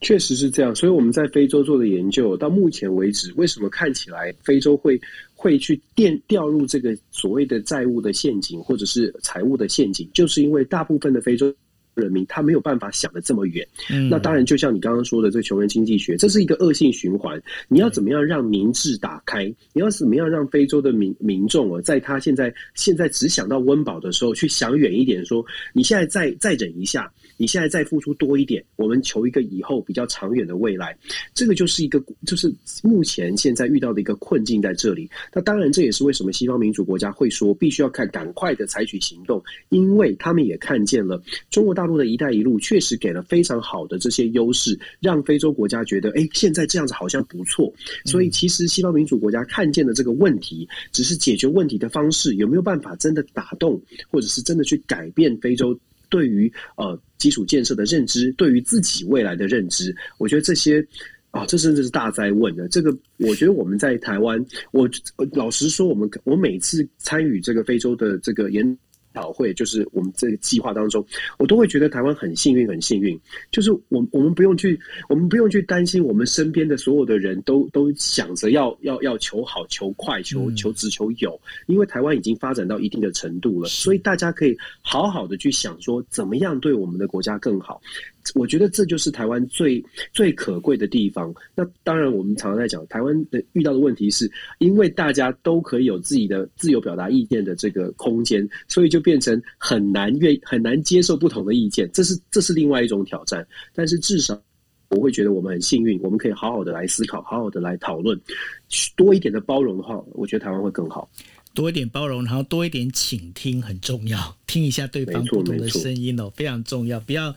确实是这样，所以我们在非洲做的研究，到目前为止，为什么看起来非洲会会去掉掉入这个所谓的债务的陷阱，或者是财务的陷阱，就是因为大部分的非洲人民他没有办法想的这么远。嗯，那当然，就像你刚刚说的，这个穷人经济学，这是一个恶性循环。你要怎么样让民智打开？你要怎么样让非洲的民民众啊，在他现在现在只想到温饱的时候，去想远一点，说你现在再再忍一下。你现在再付出多一点，我们求一个以后比较长远的未来，这个就是一个，就是目前现在遇到的一个困境在这里。那当然，这也是为什么西方民主国家会说必须要看赶快的采取行动，因为他们也看见了中国大陆的一带一路确实给了非常好的这些优势，让非洲国家觉得，哎，现在这样子好像不错。所以，其实西方民主国家看见的这个问题，只是解决问题的方式有没有办法真的打动，或者是真的去改变非洲。对于呃基础建设的认知，对于自己未来的认知，我觉得这些啊，这甚至是大灾问的。这个，我觉得我们在台湾，我老实说，我们我每次参与这个非洲的这个研讨会，就是我们这个计划当中，我都会觉得台湾很幸运，很幸运。就是我我们不用去，我们不用去担心，我们身边的所有的人都都想着要要要求好、求快、求求直、求有，因为台湾已经发展到一定的程度了，所以大家可以好好的去想说，怎么样对我们的国家更好。我觉得这就是台湾最最可贵的地方。那当然，我们常常在讲台湾的遇到的问题是，因为大家都可以有自己的自由表达意见的这个空间，所以就变成很难愿很难接受不同的意见。这是这是另外一种挑战。但是至少我会觉得我们很幸运，我们可以好好的来思考，好好的来讨论，多一点的包容的话，我觉得台湾会更好。多一点包容，然后多一点倾听很重要，听一下对方不同的声音哦，非常重要，不要。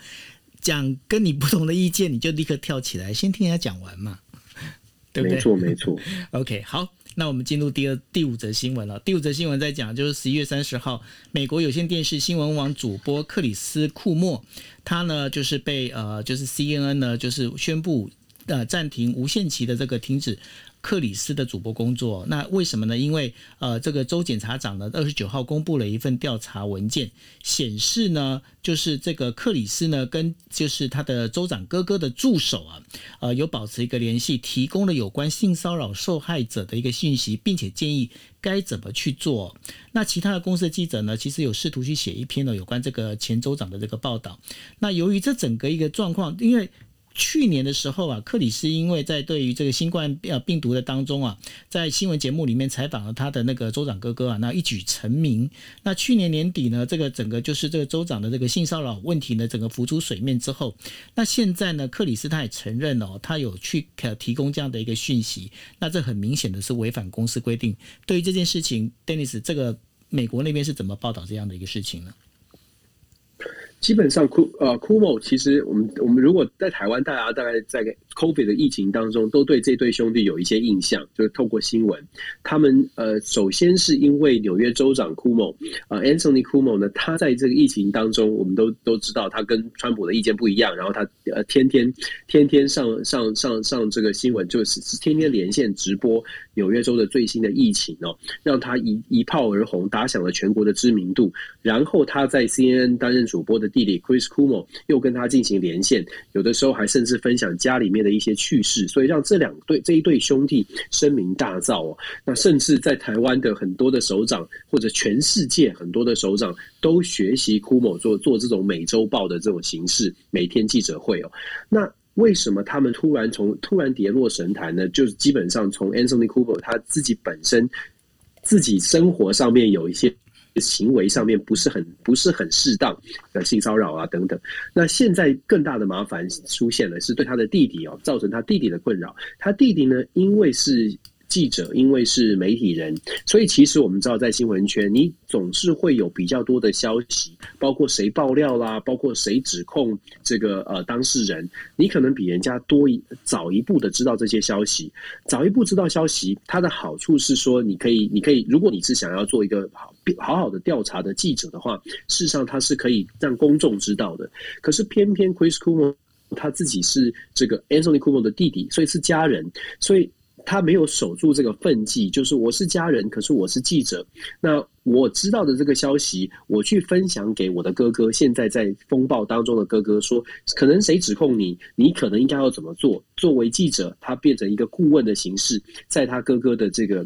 讲跟你不同的意见，你就立刻跳起来，先听人家讲完嘛，对不对？没错，没错。OK，好，那我们进入第二、第五则新闻了。第五则新闻在讲，就是十一月三十号，美国有线电视新闻网主播克里斯库莫，他呢就是被呃，就是 CNN 呢就是宣布呃暂停无限期的这个停止。克里斯的主播工作，那为什么呢？因为呃，这个州检察长呢，二十九号公布了一份调查文件，显示呢，就是这个克里斯呢，跟就是他的州长哥哥的助手啊，呃，有保持一个联系，提供了有关性骚扰受害者的一个信息，并且建议该怎么去做。那其他的公司的记者呢，其实有试图去写一篇呢有关这个前州长的这个报道。那由于这整个一个状况，因为去年的时候啊，克里斯因为在对于这个新冠呃病毒的当中啊，在新闻节目里面采访了他的那个州长哥哥啊，那一举成名。那去年年底呢，这个整个就是这个州长的这个性骚扰问题呢，整个浮出水面之后，那现在呢，克里斯他也承认哦，他有去提供这样的一个讯息，那这很明显的是违反公司规定。对于这件事情，Dennis，这个美国那边是怎么报道这样的一个事情呢？基本上，酷呃库莫，其实我们我们如果在台湾，大家大概在 COVID 的疫情当中，都对这对兄弟有一些印象，就是透过新闻，他们呃，首先是因为纽约州长库莫，呃，Anthony Cuomo 呢，他在这个疫情当中，我们都都知道他跟川普的意见不一样，然后他呃天天天天上上上上这个新闻，就是天天连线直播纽约州的最新的疫情哦，让他一一炮而红，打响了全国的知名度，然后他在 CNN 担任主播的。弟弟 Chris Cuomo 又跟他进行连线，有的时候还甚至分享家里面的一些趣事，所以让这两对这一对兄弟声名大噪哦。那甚至在台湾的很多的首长，或者全世界很多的首长，都学习 Cuomo 做做这种美洲报的这种形式，每天记者会哦。那为什么他们突然从突然跌落神坛呢？就是基本上从 Anthony Cuomo 他自己本身自己生活上面有一些。行为上面不是很不是很适当的性骚扰啊等等，那现在更大的麻烦出现了，是对他的弟弟哦，造成他弟弟的困扰。他弟弟呢，因为是记者，因为是媒体人，所以其实我们知道，在新闻圈，你总是会有比较多的消息，包括谁爆料啦，包括谁指控这个呃当事人，你可能比人家多一早一步的知道这些消息。早一步知道消息，它的好处是说，你可以，你可以，如果你是想要做一个好好好的调查的记者的话，事实上它是可以让公众知道的。可是偏偏 Chris Cuomo 他自己是这个 Anthony Cuomo 的弟弟，所以是家人，所以。他没有守住这个分际，就是我是家人，可是我是记者。那我知道的这个消息，我去分享给我的哥哥。现在在风暴当中的哥哥说，可能谁指控你，你可能应该要怎么做？作为记者，他变成一个顾问的形式，在他哥哥的这个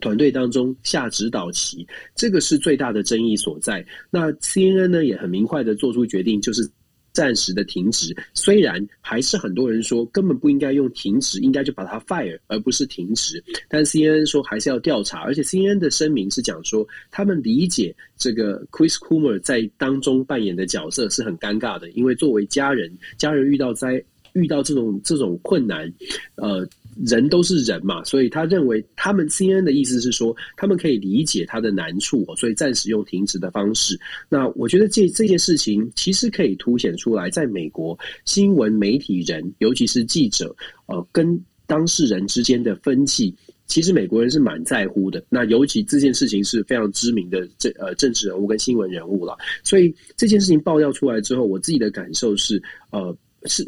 团队当中下指导棋，这个是最大的争议所在。那 CNN 呢，也很明快的做出决定，就是。暂时的停职，虽然还是很多人说根本不应该用停职，应该就把它 fire，而不是停职。但 CNN 说还是要调查，而且 CNN 的声明是讲说，他们理解这个 Chris Coomer 在当中扮演的角色是很尴尬的，因为作为家人，家人遇到灾遇到这种这种困难，呃。人都是人嘛，所以他认为他们 CNN 的意思是说，他们可以理解他的难处，所以暂时用停职的方式。那我觉得这这件事情其实可以凸显出来，在美国新闻媒体人，尤其是记者，呃，跟当事人之间的分歧，其实美国人是蛮在乎的。那尤其这件事情是非常知名的政呃政治人物跟新闻人物了，所以这件事情爆料出来之后，我自己的感受是呃。是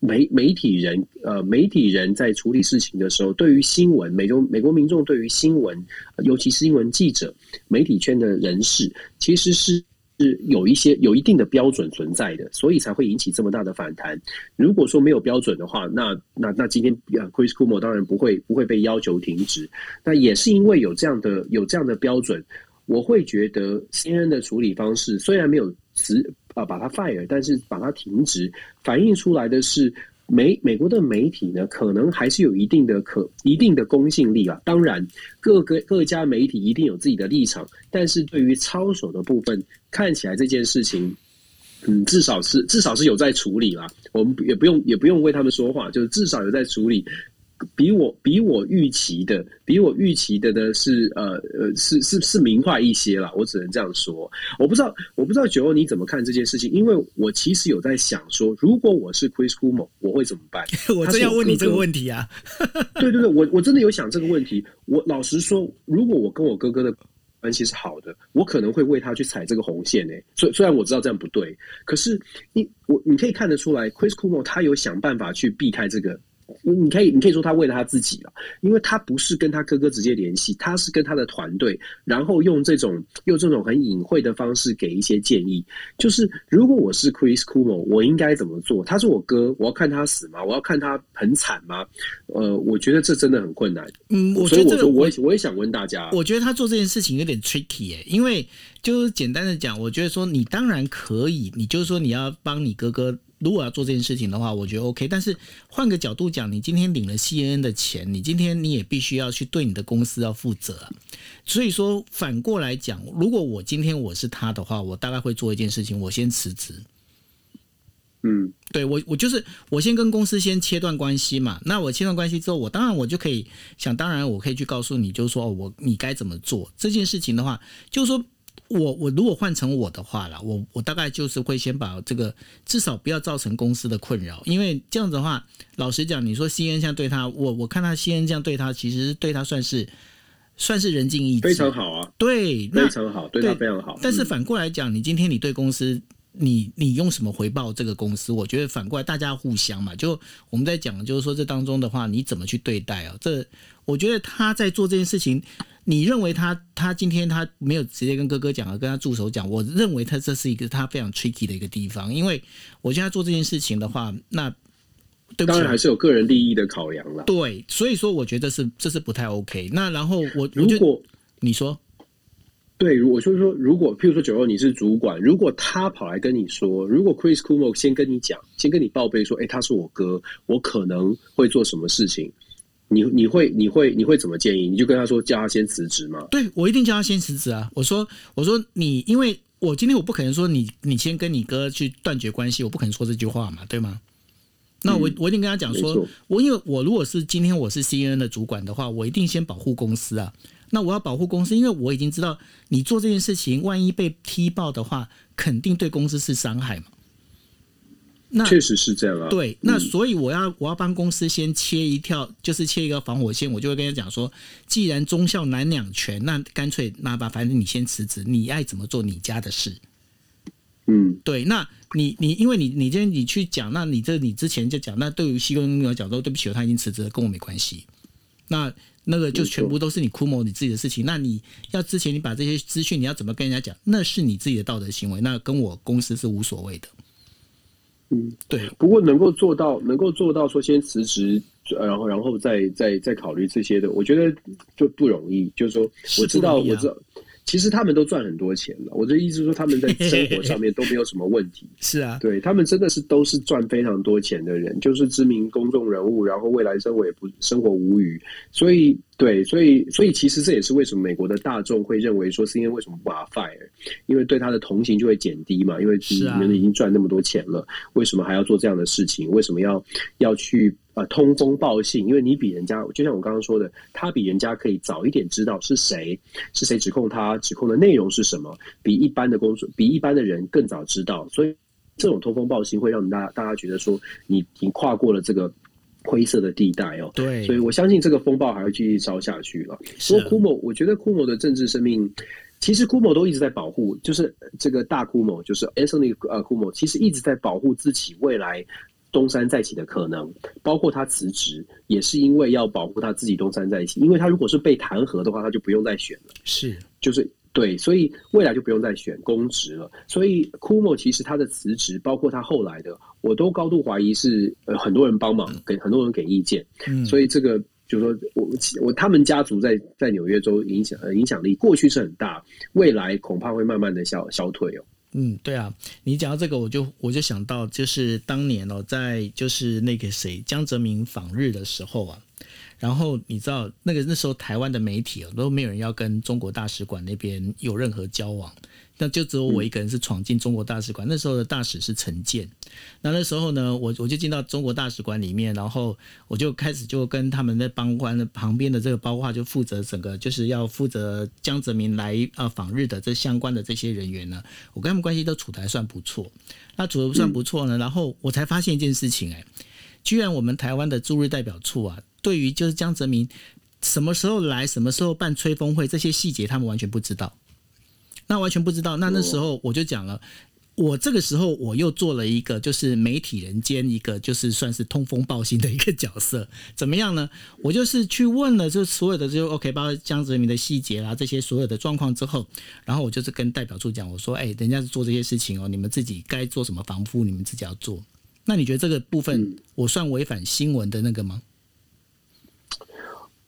媒媒体人，呃，媒体人在处理事情的时候，对于新闻，美国美国民众对于新闻，尤其是新闻记者、媒体圈的人士，其实是是有一些有一定的标准存在的，所以才会引起这么大的反弹。如果说没有标准的话，那那那今天 Chris Cuomo 当然不会不会被要求停职。那也是因为有这样的有这样的标准，我会觉得 CNN 的处理方式虽然没有词。啊，把它 fire，但是把它停职，反映出来的是美美国的媒体呢，可能还是有一定的可一定的公信力啊。当然，各个各家媒体一定有自己的立场，但是对于操守的部分，看起来这件事情，嗯，至少是至少是有在处理啦。我们也不用也不用为他们说话，就是至少有在处理。比我比我预期的，比我预期的呢是呃呃是是是明快一些啦，我只能这样说。我不知道我不知道九欧你怎么看这件事情，因为我其实有在想说，如果我是 Chris Cuomo，我会怎么办？我真要问你这个问题啊！对对对，我我真的有想这个问题。我老实说，如果我跟我哥哥的关系是好的，我可能会为他去踩这个红线诶。虽虽然我知道这样不对，可是你我你可以看得出来，Chris Cuomo 他有想办法去避开这个。你可以，你可以说他为了他自己了，因为他不是跟他哥哥直接联系，他是跟他的团队，然后用这种用这种很隐晦的方式给一些建议。就是如果我是 Chris Cuomo，我应该怎么做？他是我哥，我要看他死吗？我要看他很惨吗？呃，我觉得这真的很困难。嗯，我所以我说，我也我也想问大家，我觉得他做这件事情有点 tricky 哎，因为就是简单的讲，我觉得说你当然可以，你就是说你要帮你哥哥。如果要做这件事情的话，我觉得 OK。但是换个角度讲，你今天领了 CNN 的钱，你今天你也必须要去对你的公司要负责。所以说反过来讲，如果我今天我是他的话，我大概会做一件事情，我先辞职。嗯，对我我就是我先跟公司先切断关系嘛。那我切断关系之后，我当然我就可以想当然我可以去告诉你，就是说我你该怎么做这件事情的话，就是说。我我如果换成我的话啦，我我大概就是会先把这个至少不要造成公司的困扰，因为这样子的话，老实讲，你说 CNN 这样对他，我我看他 CNN 这样对他，其实对他算是算是人尽义，非常好啊，对，非常好，对他非常好。但是反过来讲，你今天你对公司。你你用什么回报这个公司？我觉得反过来大家互相嘛，就我们在讲，就是说这当中的话，你怎么去对待啊？这我觉得他在做这件事情，你认为他他今天他没有直接跟哥哥讲啊，跟他助手讲，我认为他这是一个他非常 tricky 的一个地方，因为我觉得他做这件事情的话，那对不起，当然还是有个人利益的考量了。对，所以说我觉得是这是不太 OK。那然后我如果你说。对，我就是说，如果譬如说九欧你是主管，如果他跑来跟你说，如果 Chris Cuomo 先跟你讲，先跟你报备说，哎，他是我哥，我可能会做什么事情，你你会你会你会怎么建议？你就跟他说，叫他先辞职吗？对，我一定叫他先辞职啊！我说我说你，因为我今天我不可能说你你先跟你哥去断绝关系，我不可能说这句话嘛，对吗？那我我一定跟他讲说，我因为我如果是今天我是 CNN 的主管的话，我一定先保护公司啊。那我要保护公司，因为我已经知道你做这件事情，万一被踢爆的话，肯定对公司是伤害嘛。那确实是这样啊。对，那所以我要我要帮公司先切一条，就是切一个防火线，我就会跟他讲说，既然忠孝难两全，那干脆那吧，反正你先辞职，你爱怎么做你家的事。嗯，对，那你你因为你你今天你去讲，那你这你之前就讲，那对于西贡来讲说，对不起，他已经辞职了，跟我没关系。那那个就全部都是你 Kumo 你自己的事情。那你要之前你把这些资讯你要怎么跟人家讲，那是你自己的道德行为，那跟我公司是无所谓的。嗯，对。不过能够做到，能够做到说先辞职，然后然后再再再考虑这些的，我觉得就不容易。就是说，我知道，啊、我知道。其实他们都赚很多钱了，我的意思是说他们在生活上面都没有什么问题。是啊，对他们真的是都是赚非常多钱的人，就是知名公众人物，然后未来生活也不生活无虞，所以对，所以所以其实这也是为什么美国的大众会认为说是因为为什么不把他 fire，因为对他的同情就会减低嘛，因为你们已经赚那么多钱了，为什么还要做这样的事情？为什么要要去？呃，通风报信，因为你比人家，就像我刚刚说的，他比人家可以早一点知道是谁，是谁指控他，指控的内容是什么，比一般的工作，比一般的人更早知道，所以这种通风报信会让大家大家觉得说你已经跨过了这个灰色的地带哦。对，所以我相信这个风暴还会继续烧下去了。不过 Cuomo，我觉得 Cuomo 的政治生命，其实 Cuomo 都一直在保护，就是这个大 Cuomo，就是 Anthony 呃 Cuomo，其实一直在保护自己未来。东山再起的可能，包括他辞职，也是因为要保护他自己东山再起。因为他如果是被弹劾的话，他就不用再选了。是，就是对，所以未来就不用再选公职了。所以库莫其实他的辞职，包括他后来的，我都高度怀疑是呃很多人帮忙，给很多人给意见。嗯，所以这个就是说我我他们家族在在纽约州影响呃影响力过去是很大，未来恐怕会慢慢的消消退哦。嗯，对啊，你讲到这个，我就我就想到，就是当年哦，在就是那个谁江泽民访日的时候啊。然后你知道那个那时候台湾的媒体啊都没有人要跟中国大使馆那边有任何交往，那就只有我一个人是闯进中国大使馆。那时候的大使是陈建，那那时候呢，我我就进到中国大使馆里面，然后我就开始就跟他们那帮官的旁边的这个包括就负责整个就是要负责江泽民来啊访日的这相关的这些人员呢，我跟他们关系都处得还算不错。那处得不算不错呢，然后我才发现一件事情，哎，居然我们台湾的驻日代表处啊。对于就是江泽民什么时候来，什么时候办吹风会，这些细节他们完全不知道。那完全不知道。那那时候我就讲了，我这个时候我又做了一个就是媒体人间一个就是算是通风报信的一个角色。怎么样呢？我就是去问了就所有的就 OK，包括江泽民的细节啦，这些所有的状况之后，然后我就是跟代表处讲，我说：“哎，人家是做这些事情哦，你们自己该做什么防护，你们自己要做。”那你觉得这个部分我算违反新闻的那个吗？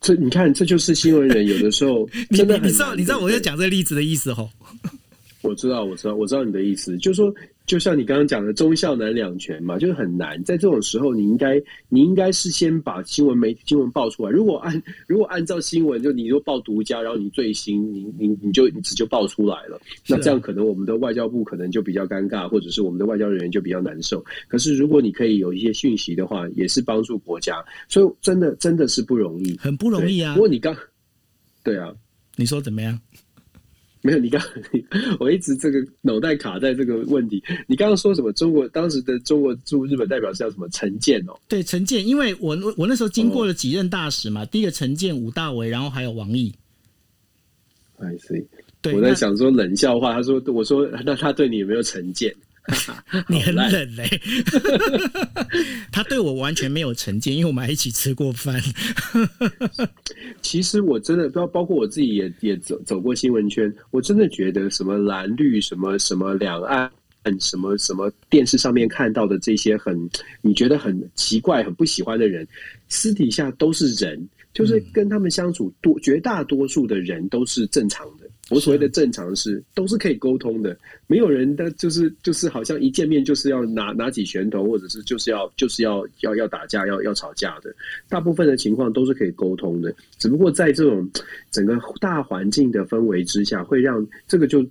这你看，这就是新闻人 有的时候真的很，你知道，你知道我在讲这个例子的意思吼？我知道，我知道，我知道你的意思，就是说。就像你刚刚讲的，忠孝难两全嘛，就是很难。在这种时候，你应该，你应该是先把新闻媒体新闻报出来。如果按 如果按照新闻，就你就报独家，然后你最新，你你你就你只就报出来了。那这样可能我们的外交部可能就比较尴尬，或者是我们的外交人员就比较难受。可是如果你可以有一些讯息的话，也是帮助国家。所以真的真的是不容易，很不容易啊。不过你刚，对啊，你说怎么样？没有，你刚我一直这个脑袋卡在这个问题。你刚刚说什么？中国当时的中国驻日本代表是叫什么？陈建哦，对，陈建。因为我我那时候经过了几任大使嘛，哦、第一个陈建、武大为，然后还有王毅。I see。对，我在想说冷笑话。他说：“我说那他对你有没有成见？”你很冷嘞、欸，他对我完全没有成见，因为我们还一起吃过饭。其实我真的包包括我自己也也走走过新闻圈，我真的觉得什么蓝绿什么什么两岸什么什么电视上面看到的这些很你觉得很奇怪很不喜欢的人，私底下都是人，就是跟他们相处多绝大多数的人都是正常的。我所谓的正常是都是可以沟通的，没有人的就是就是好像一见面就是要拿拿起拳头，或者是就是要就是要要要打架要要吵架的。大部分的情况都是可以沟通的，只不过在这种整个大环境的氛围之下，会让这个就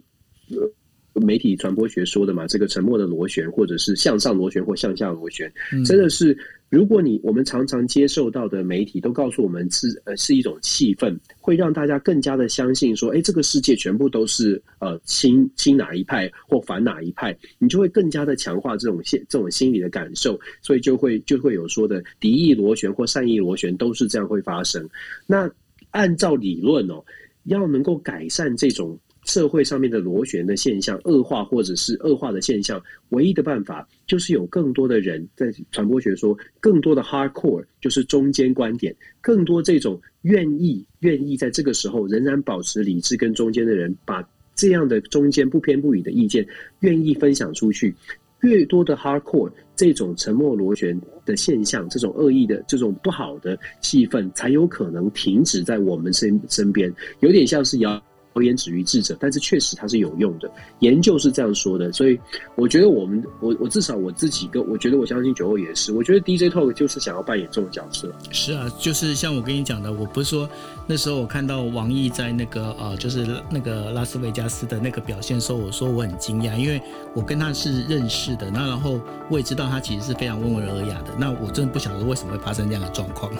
媒体传播学说的嘛，这个沉默的螺旋，或者是向上螺旋或向下螺旋，真的是，如果你我们常常接受到的媒体都告诉我们是呃是一种气氛，会让大家更加的相信说，哎，这个世界全部都是呃亲亲哪一派或反哪一派，你就会更加的强化这种心这种心理的感受，所以就会就会有说的敌意螺旋或善意螺旋都是这样会发生。那按照理论哦，要能够改善这种。社会上面的螺旋的现象恶化，或者是恶化的现象，唯一的办法就是有更多的人在传播学说，更多的 hardcore 就是中间观点，更多这种愿意愿意在这个时候仍然保持理智跟中间的人，把这样的中间不偏不倚的意见愿意分享出去，越多的 hardcore 这种沉默螺旋的现象，这种恶意的这种不好的气氛，才有可能停止在我们身身边，有点像是谣。谣言止于智者，但是确实它是有用的，研究是这样说的，所以我觉得我们，我我至少我自己跟我觉得我相信九欧也是，我觉得 DJ Talk 就是想要扮演这种角色。是啊，就是像我跟你讲的，我不是说那时候我看到王毅在那个呃，就是那个拉斯维加斯的那个表现时候，我说我很惊讶，因为我跟他是认识的，那然后我也知道他其实是非常温文尔雅的，那我真的不晓得为什么会发生这样的状况。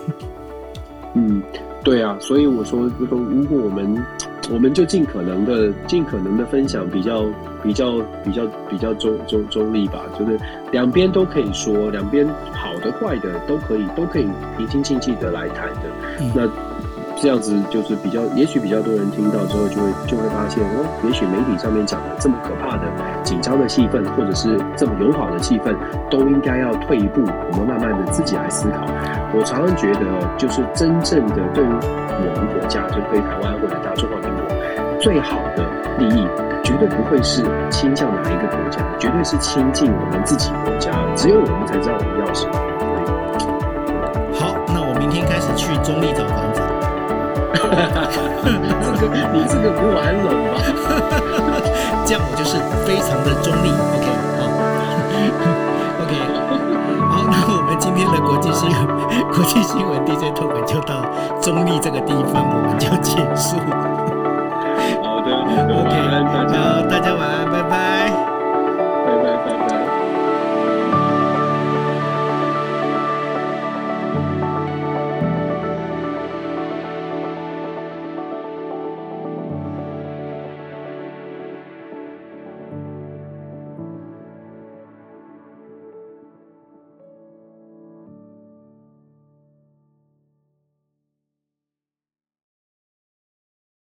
嗯，对啊，所以我说，就说如果我们。我们就尽可能的、尽可能的分享比较、比较、比较、比较中中中立吧，就是两边都可以说，两边好的、坏的都可以，都可以平心静气的来谈的。嗯、那这样子就是比较，也许比较多人听到之后，就会就会发现，哦，也许媒体上面讲的这么可怕的紧张的气氛，或者是这么友好的气氛，都应该要退一步，我们慢慢的自己来思考。我常常觉得，就是真正的对于我们国家，就对台湾或者大中华民国。最好的利益绝对不会是倾向哪一个国家，绝对是亲近我们自己国家。只有我们才知道我们要什么。好，那我明天开始去中立找房。这个你这个比我还冷吧？这样我就是非常的中立。OK，好。OK，好，那我们今天的国际新闻、国际新闻 DJ Talk 就到中立这个地方，我们就结束。